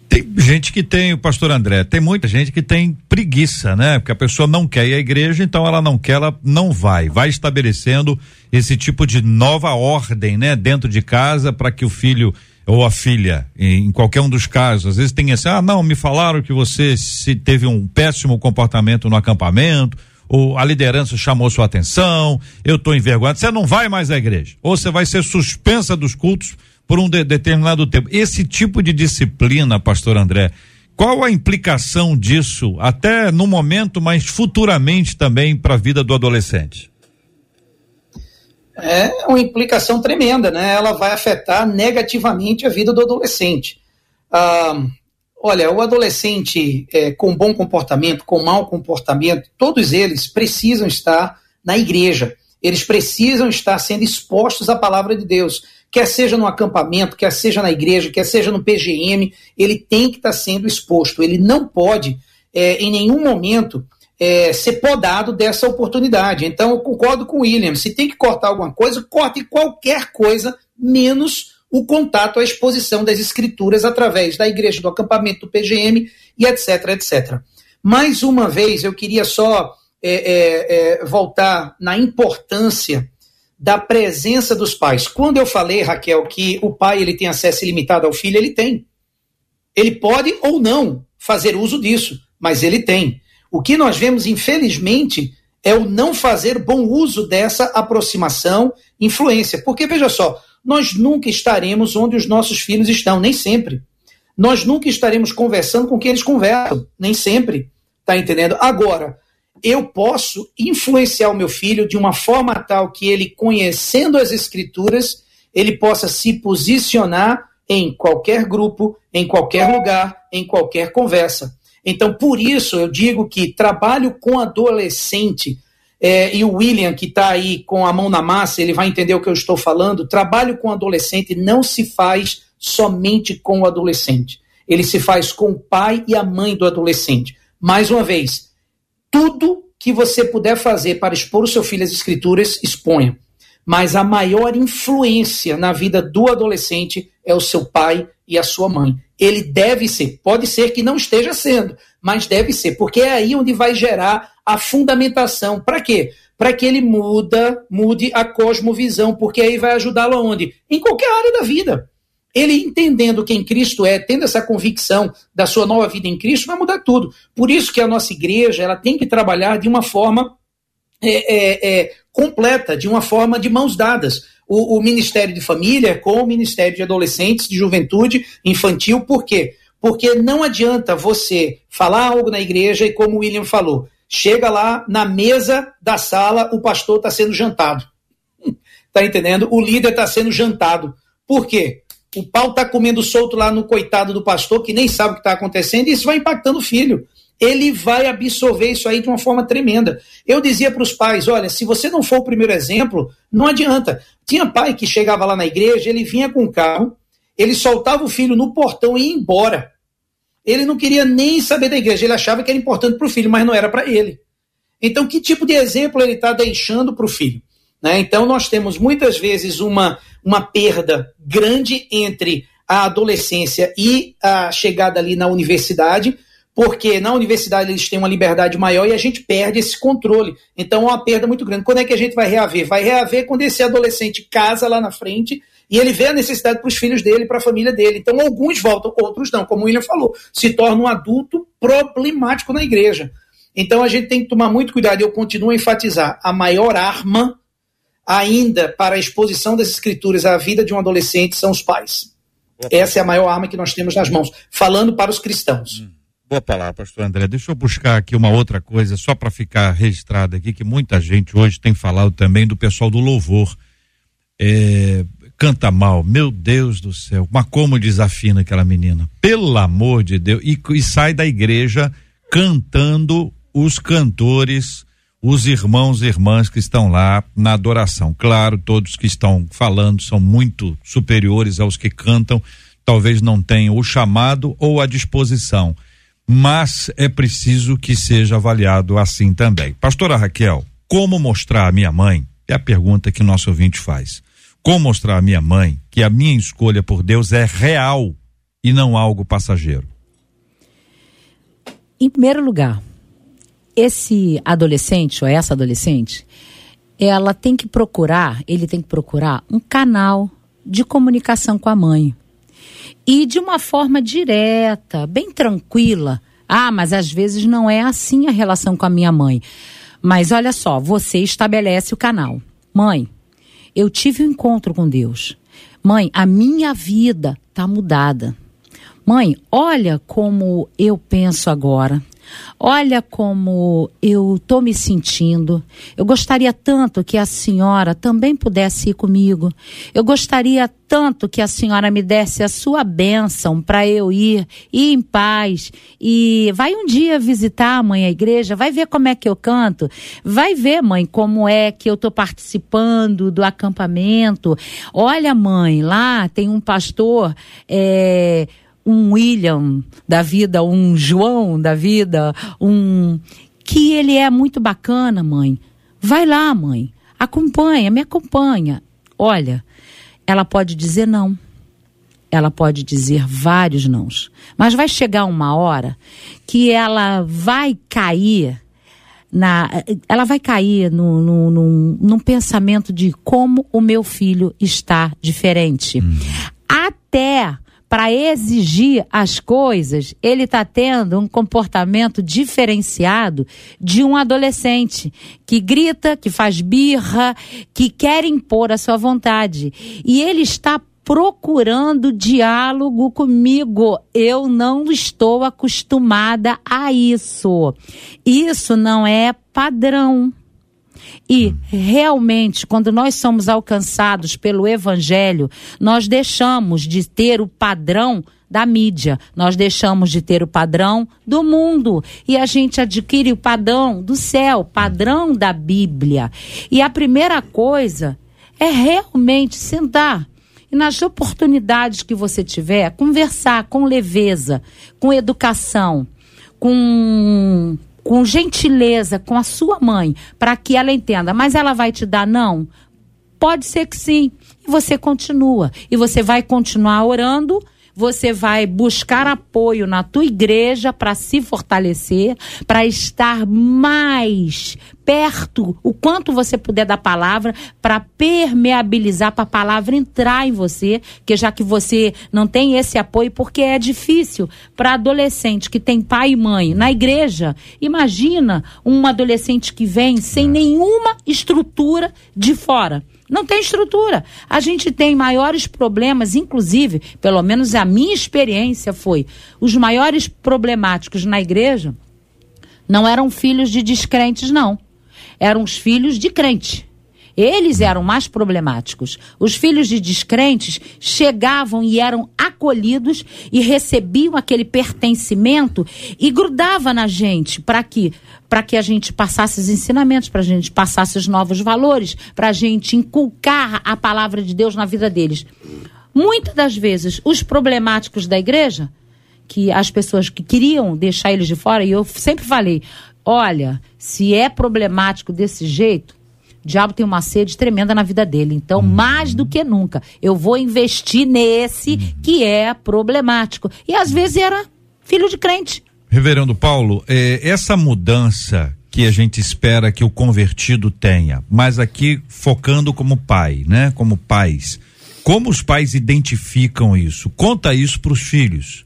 Tem gente que tem, o pastor André, tem muita gente que tem preguiça, né? Porque a pessoa não quer ir à igreja, então ela não quer, ela não vai. Vai estabelecendo esse tipo de nova ordem, né? Dentro de casa para que o filho ou a filha, em qualquer um dos casos, às vezes tem assim, ah, não, me falaram que você se teve um péssimo comportamento no acampamento, ou a liderança chamou sua atenção, eu estou envergonhado, você não vai mais à igreja, ou você vai ser suspensa dos cultos por um de, determinado tempo. Esse tipo de disciplina, pastor André, qual a implicação disso, até no momento, mas futuramente também para a vida do adolescente? É uma implicação tremenda, né? Ela vai afetar negativamente a vida do adolescente. Ah, olha, o adolescente é, com bom comportamento, com mau comportamento, todos eles precisam estar na igreja. Eles precisam estar sendo expostos à palavra de Deus quer seja no acampamento, quer seja na igreja, quer seja no PGM, ele tem que estar tá sendo exposto. Ele não pode, é, em nenhum momento, é, ser podado dessa oportunidade. Então, eu concordo com o William. Se tem que cortar alguma coisa, corte qualquer coisa, menos o contato, a exposição das escrituras através da igreja, do acampamento, do PGM e etc, etc. Mais uma vez, eu queria só é, é, é voltar na importância da presença dos pais. Quando eu falei, Raquel, que o pai ele tem acesso ilimitado ao filho, ele tem. Ele pode ou não fazer uso disso, mas ele tem. O que nós vemos, infelizmente, é o não fazer bom uso dessa aproximação, influência. Porque, veja só, nós nunca estaremos onde os nossos filhos estão, nem sempre. Nós nunca estaremos conversando com quem eles conversam, nem sempre. Tá entendendo? Agora, eu posso influenciar o meu filho de uma forma tal que ele, conhecendo as escrituras, ele possa se posicionar em qualquer grupo, em qualquer lugar, em qualquer conversa. Então, por isso, eu digo que trabalho com adolescente, é, e o William, que está aí com a mão na massa, ele vai entender o que eu estou falando. Trabalho com adolescente não se faz somente com o adolescente. Ele se faz com o pai e a mãe do adolescente. Mais uma vez, tudo que você puder fazer para expor o seu filho às escrituras, exponha. Mas a maior influência na vida do adolescente é o seu pai e a sua mãe. Ele deve ser, pode ser que não esteja sendo, mas deve ser, porque é aí onde vai gerar a fundamentação. Para quê? Para que ele muda, mude a cosmovisão, porque aí vai ajudá-lo aonde? Em qualquer área da vida. Ele entendendo quem Cristo é, tendo essa convicção da sua nova vida em Cristo, vai mudar tudo. Por isso que a nossa igreja ela tem que trabalhar de uma forma é, é, é, completa, de uma forma de mãos dadas. O, o, Ministério de Família com o Ministério de Adolescentes, de Juventude Infantil, por quê? Porque não adianta você falar algo na igreja e, como o William falou, chega lá na mesa da sala, o pastor está sendo jantado. Tá entendendo? O líder está sendo jantado. Por quê? O pau está comendo solto lá no coitado do pastor, que nem sabe o que está acontecendo, e isso vai impactando o filho. Ele vai absorver isso aí de uma forma tremenda. Eu dizia para os pais: olha, se você não for o primeiro exemplo, não adianta. Tinha pai que chegava lá na igreja, ele vinha com o carro, ele soltava o filho no portão e ia embora. Ele não queria nem saber da igreja, ele achava que era importante para o filho, mas não era para ele. Então, que tipo de exemplo ele está deixando para o filho? Né? Então, nós temos muitas vezes uma, uma perda grande entre a adolescência e a chegada ali na universidade, porque na universidade eles têm uma liberdade maior e a gente perde esse controle. Então é uma perda muito grande. Quando é que a gente vai reaver? Vai reaver quando esse adolescente casa lá na frente e ele vê a necessidade para os filhos dele, para a família dele. Então alguns voltam, outros não. Como o William falou, se torna um adulto problemático na igreja. Então a gente tem que tomar muito cuidado. Eu continuo a enfatizar: a maior arma ainda para a exposição das escrituras à vida de um adolescente são os pais. Essa é a maior arma que nós temos nas mãos, falando para os cristãos. Hum. Boa palavra, pastor André. Deixa eu buscar aqui uma outra coisa, só para ficar registrado aqui, que muita gente hoje tem falado também do pessoal do louvor. É, canta mal, meu Deus do céu, mas como desafina aquela menina, pelo amor de Deus, e, e sai da igreja cantando os cantores os irmãos e irmãs que estão lá na adoração. Claro, todos que estão falando são muito superiores aos que cantam, talvez não tenham o chamado ou a disposição, mas é preciso que seja avaliado assim também. Pastora Raquel, como mostrar à minha mãe? É a pergunta que nosso ouvinte faz. Como mostrar à minha mãe que a minha escolha por Deus é real e não algo passageiro? Em primeiro lugar, esse adolescente ou essa adolescente, ela tem que procurar, ele tem que procurar um canal de comunicação com a mãe. e de uma forma direta, bem tranquila. Ah, mas às vezes não é assim a relação com a minha mãe. Mas olha só, você estabelece o canal. Mãe, eu tive um encontro com Deus. Mãe, a minha vida está mudada. Mãe, olha como eu penso agora. Olha como eu estou me sentindo. Eu gostaria tanto que a senhora também pudesse ir comigo. Eu gostaria tanto que a senhora me desse a sua bênção para eu ir, ir em paz. E vai um dia visitar, mãe, a igreja, vai ver como é que eu canto. Vai ver, mãe, como é que eu estou participando do acampamento. Olha, mãe, lá tem um pastor. É, um William da vida, um João da vida, um que ele é muito bacana, mãe. Vai lá, mãe. Acompanha, me acompanha. Olha, ela pode dizer não. Ela pode dizer vários nãos. Mas vai chegar uma hora que ela vai cair na, ela vai cair no, no, no, num pensamento de como o meu filho está diferente. Hum. Até para exigir as coisas, ele está tendo um comportamento diferenciado de um adolescente que grita, que faz birra, que quer impor a sua vontade. E ele está procurando diálogo comigo. Eu não estou acostumada a isso. Isso não é padrão. E realmente, quando nós somos alcançados pelo Evangelho, nós deixamos de ter o padrão da mídia, nós deixamos de ter o padrão do mundo e a gente adquire o padrão do céu, padrão da Bíblia. E a primeira coisa é realmente sentar e nas oportunidades que você tiver, conversar com leveza, com educação, com com gentileza com a sua mãe, para que ela entenda, mas ela vai te dar não? Pode ser que sim. E você continua. E você vai continuar orando você vai buscar apoio na tua igreja para se fortalecer, para estar mais perto, o quanto você puder da palavra, para permeabilizar, para a palavra entrar em você, que já que você não tem esse apoio, porque é difícil para adolescente que tem pai e mãe na igreja. Imagina um adolescente que vem sem é. nenhuma estrutura de fora. Não tem estrutura. A gente tem maiores problemas, inclusive, pelo menos a minha experiência foi, os maiores problemáticos na igreja não eram filhos de descrentes, não. Eram os filhos de crente. Eles eram mais problemáticos. Os filhos de descrentes chegavam e eram acolhidos e recebiam aquele pertencimento e grudava na gente para que para que a gente passasse os ensinamentos, para a gente passasse os novos valores, para a gente inculcar a palavra de Deus na vida deles. Muitas das vezes, os problemáticos da igreja, que as pessoas que queriam deixar eles de fora, e eu sempre falei: olha, se é problemático desse jeito, o diabo tem uma sede tremenda na vida dele. Então, uhum. mais do que nunca, eu vou investir nesse uhum. que é problemático. E às vezes era filho de crente. Reverendo Paulo, eh, essa mudança que a gente espera que o convertido tenha, mas aqui focando como pai, né? Como pais. Como os pais identificam isso? Conta isso para os filhos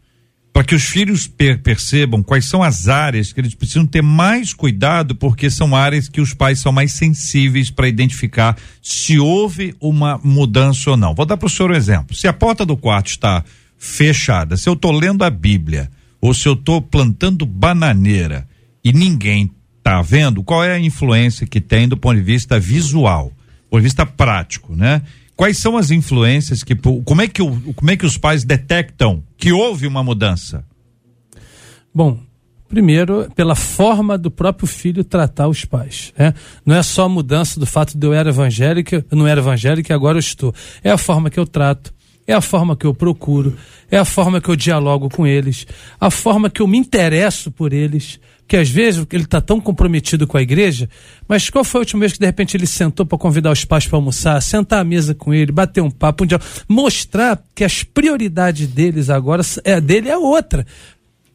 para que os filhos per percebam quais são as áreas que eles precisam ter mais cuidado, porque são áreas que os pais são mais sensíveis para identificar se houve uma mudança ou não. Vou dar para o senhor um exemplo. Se a porta do quarto está fechada, se eu estou lendo a Bíblia, ou se eu estou plantando bananeira e ninguém está vendo, qual é a influência que tem do ponto de vista visual, do ponto de vista prático, né? Quais são as influências que como é que o, como é que os pais detectam que houve uma mudança? Bom, primeiro pela forma do próprio filho tratar os pais, né? Não é só a mudança do fato de eu era evangélica, eu não era evangélica e agora eu estou. É a forma que eu trato, é a forma que eu procuro, é a forma que eu dialogo com eles, a forma que eu me interesso por eles, que às vezes ele está tão comprometido com a igreja, mas qual foi a última vez que de repente ele sentou para convidar os pais para almoçar, sentar à mesa com ele, bater um papo, um mostrar que as prioridades deles agora é dele é outra.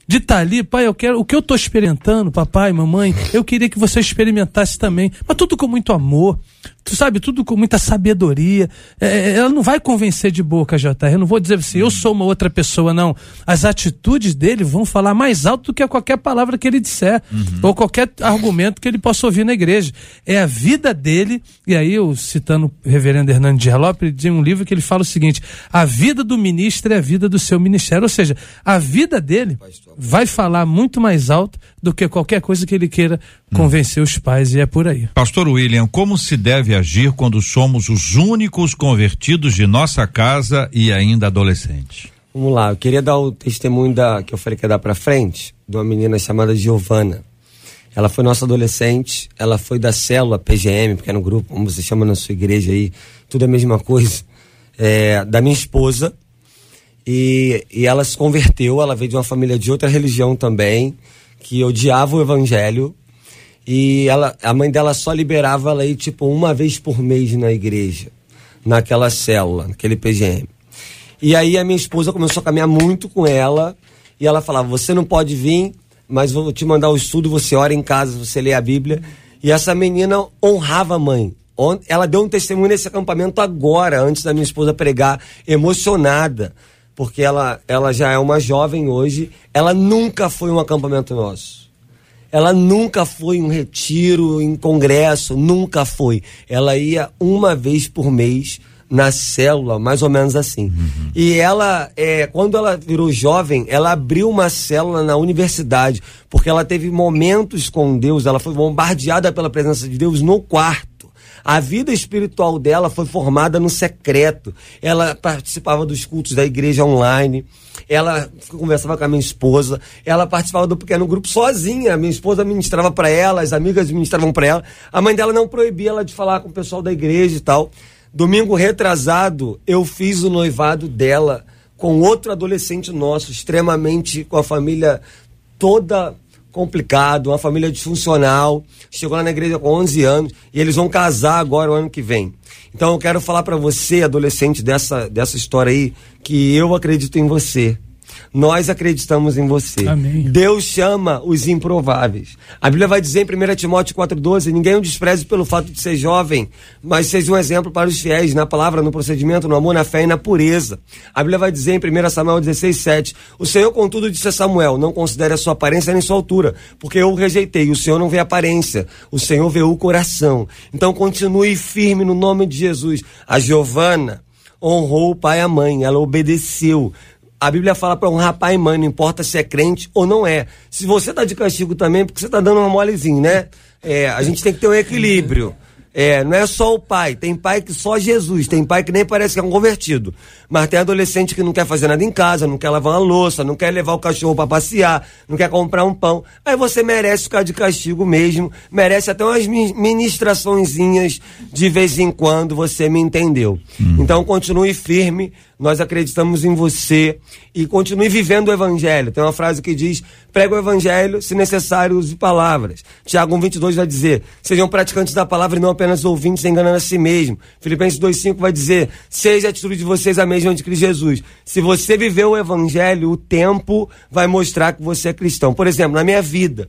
De estar tá ali, pai, eu quero o que eu estou experimentando, papai, mamãe, eu queria que você experimentasse também, mas tudo com muito amor, tu sabe, tudo com muita sabedoria. É, é ela não vai convencer de boca, JR. Eu não vou dizer assim, eu sou uma outra pessoa, não. As atitudes dele vão falar mais alto do que qualquer palavra que ele disser, uhum. ou qualquer argumento que ele possa ouvir na igreja. É a vida dele, e aí eu citando o reverendo Hernando de Lopes, ele tem um livro que ele fala o seguinte: a vida do ministro é a vida do seu ministério. Ou seja, a vida dele vai falar muito mais alto do que qualquer coisa que ele queira convencer os pais, e é por aí. Pastor William, como se deve agir quando somos os únicos convertidos de nossa casa e ainda adolescentes? Vamos lá, eu queria dar o testemunho da, que eu falei que ia dar pra frente, de uma menina chamada Giovana. Ela foi nossa adolescente, ela foi da célula PGM, pequeno grupo, como você chama na sua igreja aí, tudo é a mesma coisa, é, da minha esposa. E, e ela se converteu, ela veio de uma família de outra religião também, que odiava o evangelho, e ela, a mãe dela só liberava ela aí, tipo, uma vez por mês na igreja, naquela célula, naquele PGM. E aí a minha esposa começou a caminhar muito com ela, e ela falava: Você não pode vir, mas vou te mandar o estudo, você ora em casa, você lê a Bíblia. E essa menina honrava a mãe. Ela deu um testemunho nesse acampamento agora, antes da minha esposa pregar, emocionada, porque ela, ela já é uma jovem hoje. Ela nunca foi um acampamento nosso ela nunca foi em um retiro, em congresso, nunca foi. Ela ia uma vez por mês na célula, mais ou menos assim. Uhum. E ela, é, quando ela virou jovem, ela abriu uma célula na universidade, porque ela teve momentos com Deus, ela foi bombardeada pela presença de Deus no quarto. A vida espiritual dela foi formada no secreto. Ela participava dos cultos da igreja online. Ela conversava com a minha esposa. Ela participava do pequeno grupo sozinha. A minha esposa ministrava para ela, as amigas ministravam para ela. A mãe dela não proibia ela de falar com o pessoal da igreja e tal. Domingo retrasado, eu fiz o noivado dela com outro adolescente nosso, extremamente com a família toda complicado, uma família disfuncional, chegou lá na igreja com 11 anos e eles vão casar agora o ano que vem. Então eu quero falar para você, adolescente dessa dessa história aí, que eu acredito em você. Nós acreditamos em você. Amém. Deus chama os improváveis. A Bíblia vai dizer em 1 Timóteo 4,12: ninguém o despreze pelo fato de ser jovem, mas seja um exemplo para os fiéis, na palavra, no procedimento, no amor, na fé e na pureza. A Bíblia vai dizer em 1 Samuel 16,7: O Senhor, contudo, disse a Samuel: Não considere a sua aparência nem sua altura, porque eu o rejeitei. O Senhor não vê a aparência, o Senhor vê o coração. Então continue firme no nome de Jesus. A Giovana honrou o pai e a mãe, ela obedeceu. A Bíblia fala para pai e mãe, não importa se é crente ou não é. Se você tá de castigo também, porque você tá dando uma molezinha, né? É, a gente tem que ter um equilíbrio. É, não é só o pai. Tem pai que só Jesus. Tem pai que nem parece que é um convertido. Mas tem adolescente que não quer fazer nada em casa, não quer lavar uma louça, não quer levar o cachorro para passear, não quer comprar um pão. Aí você merece ficar de castigo mesmo. Merece até umas ministraçõezinhas de vez em quando. Você me entendeu. Hum. Então continue firme nós acreditamos em você e continue vivendo o evangelho. Tem uma frase que diz: prega o evangelho, se necessário, use palavras. Tiago 1,22 vai dizer: sejam praticantes da palavra e não apenas ouvintes, enganando a si mesmo. Filipenses 2,5 vai dizer: seja a atitude de vocês a mesma de Cristo Jesus. Se você viveu o evangelho, o tempo vai mostrar que você é cristão. Por exemplo, na minha vida,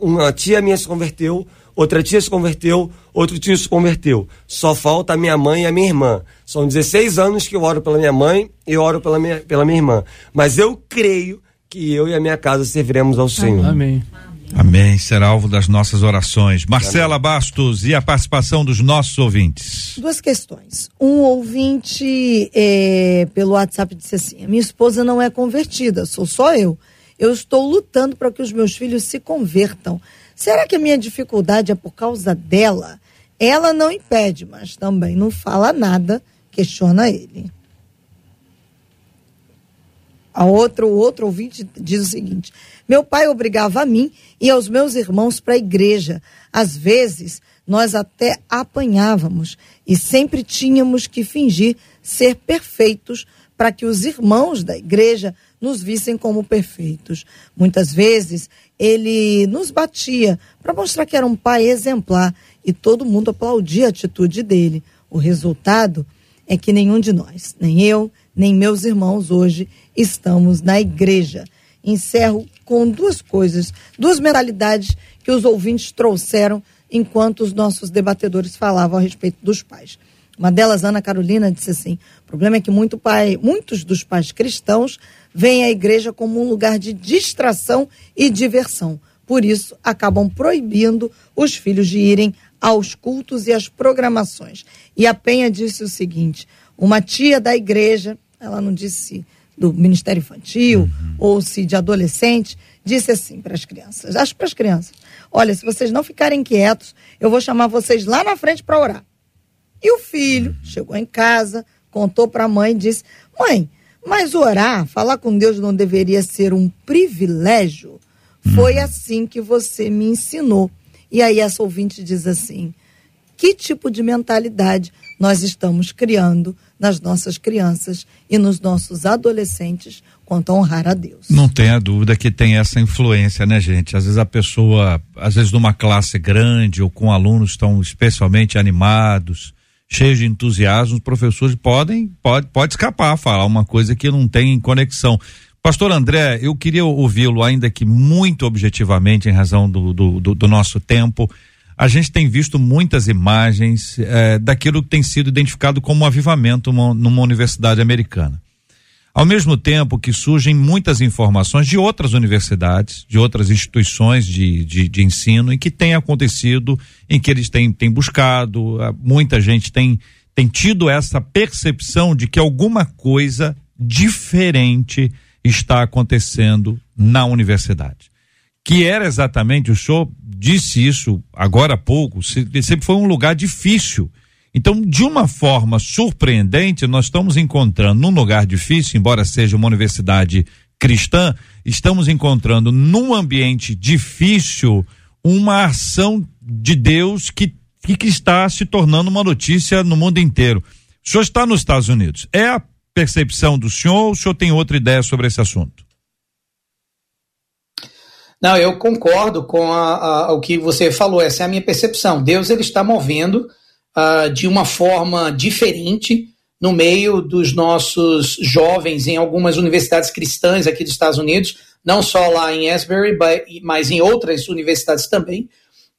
uma tia minha se converteu outra tia se converteu, outro tio se converteu. Só falta a minha mãe e a minha irmã. São 16 anos que eu oro pela minha mãe e oro pela minha, pela minha irmã. Mas eu creio que eu e a minha casa serviremos ao Senhor. Amém. Amém. Será alvo das nossas orações. Marcela Amém. Bastos e a participação dos nossos ouvintes. Duas questões. Um ouvinte é, pelo WhatsApp disse assim: minha esposa não é convertida, sou só eu. Eu estou lutando para que os meus filhos se convertam. Será que a minha dificuldade é por causa dela? Ela não impede, mas também não fala nada, questiona ele. A outra, o outro ouvinte diz o seguinte: Meu pai obrigava a mim e aos meus irmãos para a igreja. Às vezes, nós até apanhávamos e sempre tínhamos que fingir ser perfeitos para que os irmãos da igreja nos vissem como perfeitos. Muitas vezes ele nos batia para mostrar que era um pai exemplar e todo mundo aplaudia a atitude dele. O resultado é que nenhum de nós, nem eu, nem meus irmãos hoje estamos na igreja. Encerro com duas coisas, duas mentalidades que os ouvintes trouxeram enquanto os nossos debatedores falavam a respeito dos pais. Uma delas, Ana Carolina, disse assim: o problema é que muito pai, muitos dos pais cristãos veem a igreja como um lugar de distração e diversão. Por isso, acabam proibindo os filhos de irem aos cultos e às programações. E a Penha disse o seguinte: uma tia da igreja, ela não disse do Ministério Infantil uhum. ou se de adolescente, disse assim para as crianças: acho para as crianças, olha, se vocês não ficarem quietos, eu vou chamar vocês lá na frente para orar. E o filho chegou em casa, contou para a mãe e disse: Mãe, mas orar, falar com Deus não deveria ser um privilégio? Foi uhum. assim que você me ensinou. E aí essa ouvinte diz assim: que tipo de mentalidade nós estamos criando nas nossas crianças e nos nossos adolescentes quanto a honrar a Deus. Não tenha dúvida que tem essa influência, né, gente? Às vezes a pessoa, às vezes numa classe grande ou com alunos estão especialmente animados, cheios de entusiasmo, os professores podem, pode, pode escapar, falar uma coisa que não tem conexão. Pastor André, eu queria ouvi-lo ainda que muito objetivamente em razão do, do, do, do nosso tempo a gente tem visto muitas imagens é, daquilo que tem sido identificado como um avivamento uma, numa universidade americana. Ao mesmo tempo que surgem muitas informações de outras universidades, de outras instituições de, de, de ensino, em que tem acontecido, em que eles têm, têm buscado, muita gente tem, tem tido essa percepção de que alguma coisa diferente está acontecendo na universidade. Que era exatamente, o senhor disse isso agora há pouco, sempre foi um lugar difícil. Então, de uma forma surpreendente, nós estamos encontrando num lugar difícil, embora seja uma universidade cristã, estamos encontrando num ambiente difícil uma ação de Deus que, que está se tornando uma notícia no mundo inteiro. O senhor está nos Estados Unidos. É a percepção do senhor ou o senhor tem outra ideia sobre esse assunto? Não, eu concordo com a, a, o que você falou, essa é a minha percepção. Deus ele está movendo uh, de uma forma diferente no meio dos nossos jovens em algumas universidades cristãs aqui dos Estados Unidos, não só lá em Asbury, mas em outras universidades também.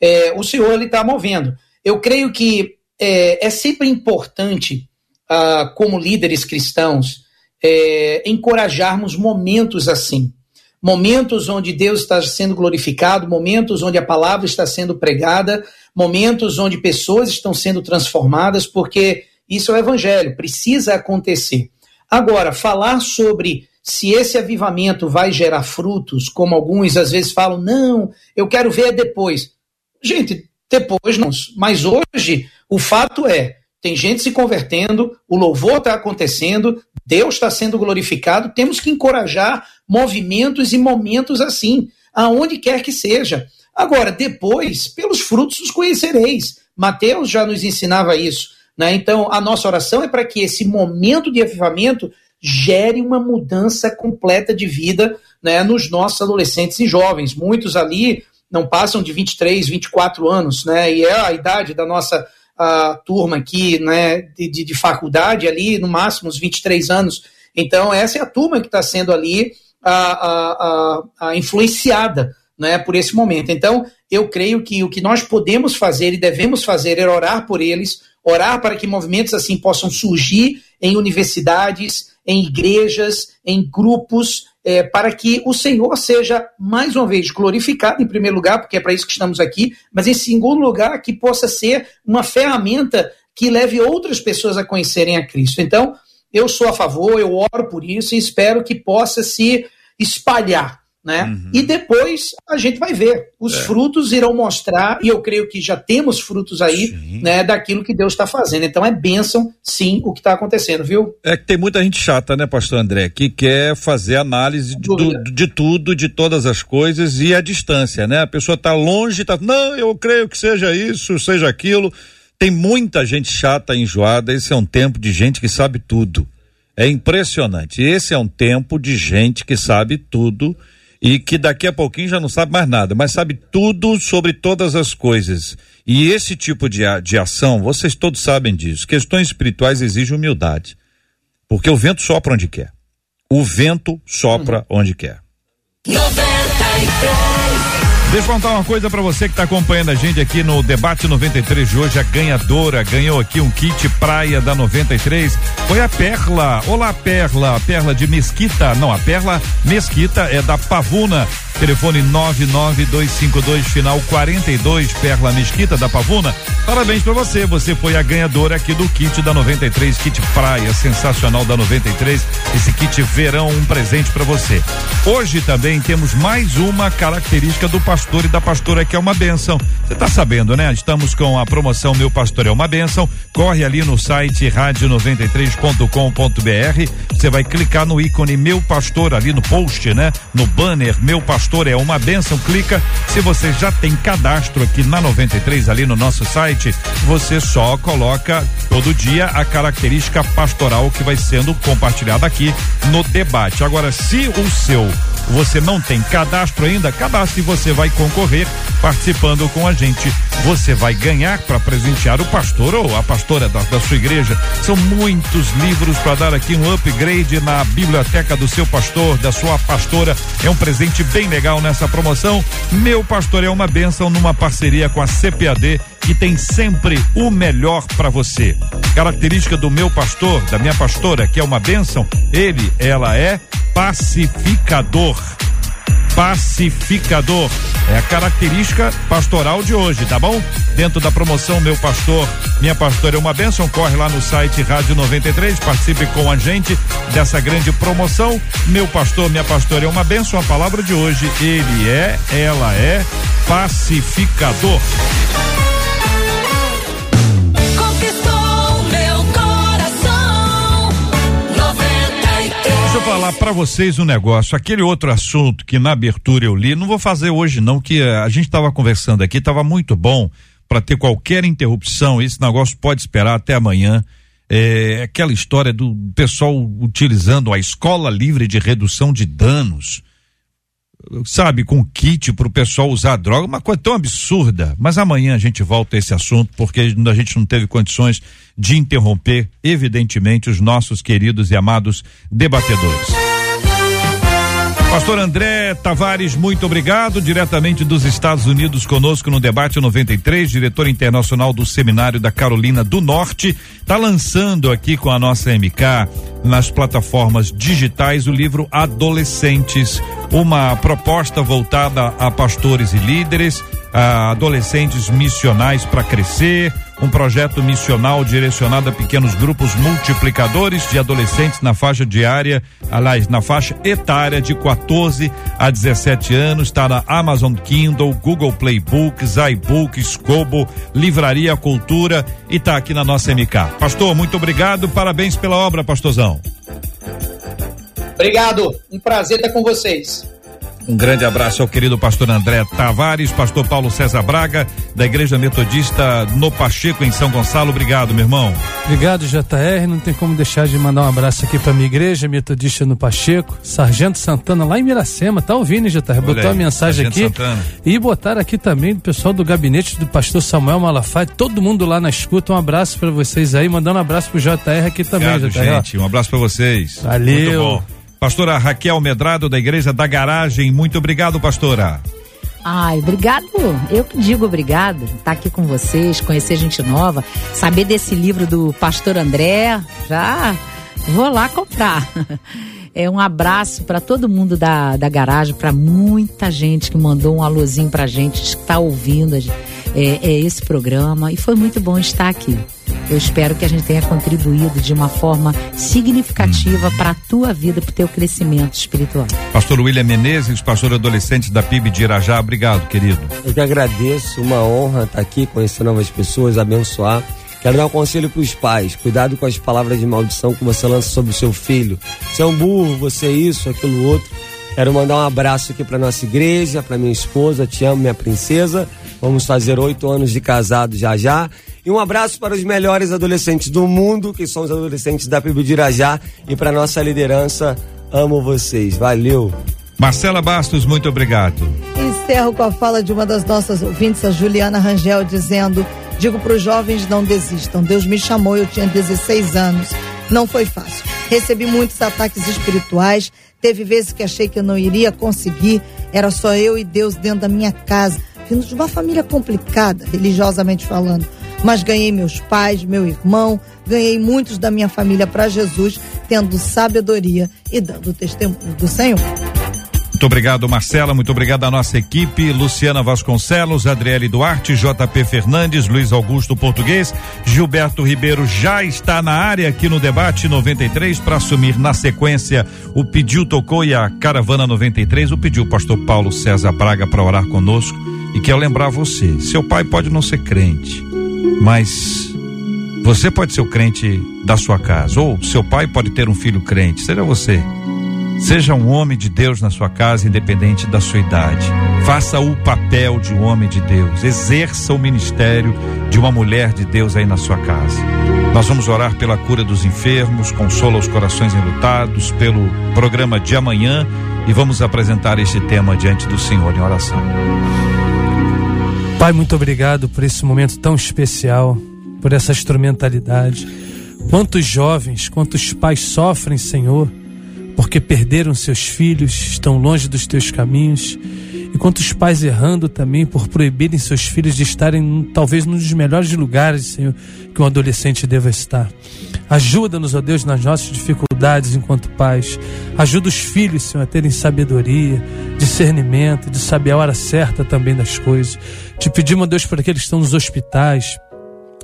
É, o Senhor ele está movendo. Eu creio que é, é sempre importante, uh, como líderes cristãos, é, encorajarmos momentos assim momentos onde Deus está sendo glorificado, momentos onde a palavra está sendo pregada, momentos onde pessoas estão sendo transformadas, porque isso é o evangelho, precisa acontecer. Agora, falar sobre se esse avivamento vai gerar frutos, como alguns às vezes falam, não, eu quero ver depois. Gente, depois não, mas hoje o fato é, tem gente se convertendo, o louvor está acontecendo, Deus está sendo glorificado, temos que encorajar movimentos e momentos assim, aonde quer que seja. Agora, depois, pelos frutos os conhecereis. Mateus já nos ensinava isso. Né? Então, a nossa oração é para que esse momento de avivamento gere uma mudança completa de vida né, nos nossos adolescentes e jovens. Muitos ali não passam de 23, 24 anos, né? E é a idade da nossa a turma aqui né, de, de, de, faculdade ali, no máximo uns 23 anos. Então, essa é a turma que está sendo ali a, a, a, influenciada né, por esse momento. Então, eu creio que o que nós podemos fazer e devemos fazer é orar por eles, orar para que movimentos assim possam surgir em universidades, em igrejas, em grupos, é, para que o Senhor seja, mais uma vez, glorificado, em primeiro lugar, porque é para isso que estamos aqui, mas em segundo lugar, que possa ser uma ferramenta que leve outras pessoas a conhecerem a Cristo. Então, eu sou a favor, eu oro por isso e espero que possa se espalhar né? Uhum. E depois a gente vai ver. Os é. frutos irão mostrar, e eu creio que já temos frutos aí, né, daquilo que Deus está fazendo. Então é bênção, sim, o que está acontecendo, viu? É que tem muita gente chata, né, pastor André, que quer fazer análise de, do, de tudo, de todas as coisas e a distância, né? A pessoa está longe, tá, não, eu creio que seja isso, seja aquilo. Tem muita gente chata, enjoada. Esse é um tempo de gente que sabe tudo. É impressionante. Esse é um tempo de gente que sabe tudo e que daqui a pouquinho já não sabe mais nada, mas sabe tudo sobre todas as coisas. E esse tipo de, de ação, vocês todos sabem disso. Questões espirituais exigem humildade. Porque o vento sopra onde quer. O vento sopra uhum. onde quer. 93. Deixa eu contar uma coisa para você que está acompanhando a gente aqui no debate 93 de hoje. A ganhadora ganhou aqui um kit praia da 93. Foi a Perla. Olá, Perla. Perla de Mesquita. Não, a Perla Mesquita é da Pavuna. Telefone 99252 final 42, Perla Mesquita da Pavuna. Parabéns para você, você foi a ganhadora aqui do kit da 93, kit praia sensacional da 93. Esse kit verão, um presente para você. Hoje também temos mais uma característica do pastor e da pastora que é uma benção. Você tá sabendo, né? Estamos com a promoção Meu Pastor é uma benção. Corre ali no site rádio93.com.br. Você vai clicar no ícone Meu Pastor ali no post, né? No banner Meu Pastor pastor é uma benção, clica. Se você já tem cadastro aqui na 93 ali no nosso site, você só coloca todo dia a característica pastoral que vai sendo compartilhada aqui no debate. Agora, se o seu você não tem cadastro ainda, cadastre e você vai concorrer participando com a gente. Você vai ganhar para presentear o pastor ou a pastora da, da sua igreja. São muitos livros para dar aqui um upgrade na biblioteca do seu pastor, da sua pastora. É um presente bem legal nessa promoção. Meu pastor é uma bênção numa parceria com a CPAD que tem sempre o melhor para você. Característica do meu pastor, da minha pastora, que é uma bênção, ele, ela é pacificador. Pacificador é a característica pastoral de hoje, tá bom? Dentro da promoção Meu Pastor, Minha Pastora é uma bênção, corre lá no site Rádio 93, participe com a gente dessa grande promoção. Meu Pastor, Minha Pastora é uma bênção, a palavra de hoje, ele é, ela é pacificador. Falar para vocês um negócio. Aquele outro assunto que na abertura eu li, não vou fazer hoje não, que a gente estava conversando aqui, estava muito bom para ter qualquer interrupção. Esse negócio pode esperar até amanhã. É, aquela história do pessoal utilizando a escola livre de redução de danos sabe, com kit para o pessoal usar droga, uma coisa tão absurda. Mas amanhã a gente volta a esse assunto, porque a gente não teve condições de interromper, evidentemente, os nossos queridos e amados debatedores. Pastor André Tavares, muito obrigado. Diretamente dos Estados Unidos, conosco no Debate 93, diretor internacional do Seminário da Carolina do Norte. Está lançando aqui com a nossa MK, nas plataformas digitais, o livro Adolescentes. Uma proposta voltada a pastores e líderes, a adolescentes missionais para crescer um projeto missional direcionado a pequenos grupos multiplicadores de adolescentes na faixa diária, aliás, na faixa etária de 14 a 17 anos, está na Amazon Kindle, Google Play Books, iBooks, Kobo, Livraria Cultura e está aqui na nossa MK. Pastor, muito obrigado, parabéns pela obra, pastorzão. Obrigado, um prazer estar com vocês. Um grande abraço ao querido pastor André Tavares, pastor Paulo César Braga, da Igreja Metodista no Pacheco, em São Gonçalo. Obrigado, meu irmão. Obrigado, JR. Não tem como deixar de mandar um abraço aqui para minha igreja Metodista no Pacheco, Sargento Santana, lá em Miracema. Tá ouvindo, JR? Botou aí, a mensagem Sargento aqui. Santana. E botaram aqui também o pessoal do gabinete do pastor Samuel Malafaia, todo mundo lá na escuta. Um abraço para vocês aí, mandando um abraço pro JR aqui também, Obrigado, JR. gente. Um abraço para vocês. Valeu. Pastora Raquel Medrado, da Igreja da Garagem. Muito obrigado, pastora. Ai, obrigado. Eu que digo obrigado. Estar tá aqui com vocês, conhecer gente nova, saber desse livro do pastor André. Já vou lá comprar. É um abraço para todo mundo da, da garagem, para muita gente que mandou um alôzinho para gente, está ouvindo é, é, esse programa. E foi muito bom estar aqui. Eu espero que a gente tenha contribuído de uma forma significativa hum. para a tua vida, para o teu crescimento espiritual. Pastor William Menezes, pastor adolescente da PIB de Irajá, obrigado, querido. Eu que agradeço, uma honra estar aqui, conhecer novas pessoas, abençoar. Quero dar um conselho para os pais: cuidado com as palavras de maldição que você lança sobre o seu filho. Você é um burro, você é isso, aquilo outro. Quero mandar um abraço aqui para nossa igreja, para minha esposa, te amo, minha princesa. Vamos fazer oito anos de casado já já. E um abraço para os melhores adolescentes do mundo, que são os adolescentes da PIB de Irajá. E para nossa liderança, amo vocês. Valeu! Marcela Bastos, muito obrigado. Encerro com a fala de uma das nossas ouvintes, a Juliana Rangel, dizendo: Digo para os jovens não desistam. Deus me chamou, eu tinha 16 anos. Não foi fácil. Recebi muitos ataques espirituais. Teve vezes que achei que eu não iria conseguir, Era só eu e Deus dentro da minha casa, vindo de uma família complicada, religiosamente falando. Mas ganhei meus pais, meu irmão, ganhei muitos da minha família para Jesus, tendo sabedoria e dando testemunho do Senhor. Muito obrigado, Marcela. Muito obrigado à nossa equipe. Luciana Vasconcelos, Adriele Duarte, JP Fernandes, Luiz Augusto Português, Gilberto Ribeiro já está na área aqui no debate 93 para assumir na sequência o pediu tocou e a caravana 93. O pediu o pastor Paulo César Braga para orar conosco e quero lembrar você: seu pai pode não ser crente, mas você pode ser o crente da sua casa, ou seu pai pode ter um filho crente, seja você. Seja um homem de Deus na sua casa, independente da sua idade. Faça o papel de um homem de Deus. Exerça o ministério de uma mulher de Deus aí na sua casa. Nós vamos orar pela cura dos enfermos, consola os corações enlutados, pelo programa de amanhã e vamos apresentar este tema diante do Senhor em oração. Pai, muito obrigado por esse momento tão especial, por essa instrumentalidade. Quantos jovens, quantos pais sofrem, Senhor porque perderam seus filhos, estão longe dos teus caminhos. E quantos pais errando também por proibirem seus filhos de estarem talvez num dos melhores lugares, Senhor, que um adolescente deva estar. Ajuda-nos, ó Deus, nas nossas dificuldades enquanto pais. Ajuda os filhos, Senhor, a terem sabedoria, discernimento, de saber a hora certa também das coisas. Te pedimos, ó Deus, para aqueles que estão nos hospitais,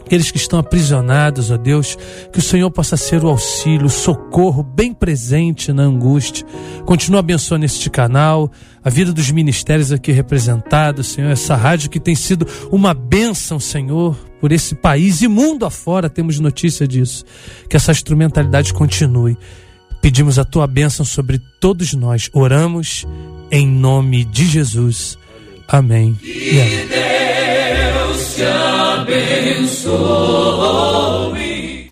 aqueles que estão aprisionados, ó Deus, que o Senhor possa ser o auxílio, o socorro bem presente na angústia. Continua abençoando este canal, a vida dos ministérios aqui representados, Senhor, essa rádio que tem sido uma bênção, Senhor, por esse país e mundo afora, temos notícia disso. Que essa instrumentalidade continue. Pedimos a tua bênção sobre todos nós. Oramos em nome de Jesus. Amém. E amém. Deus te abençoe.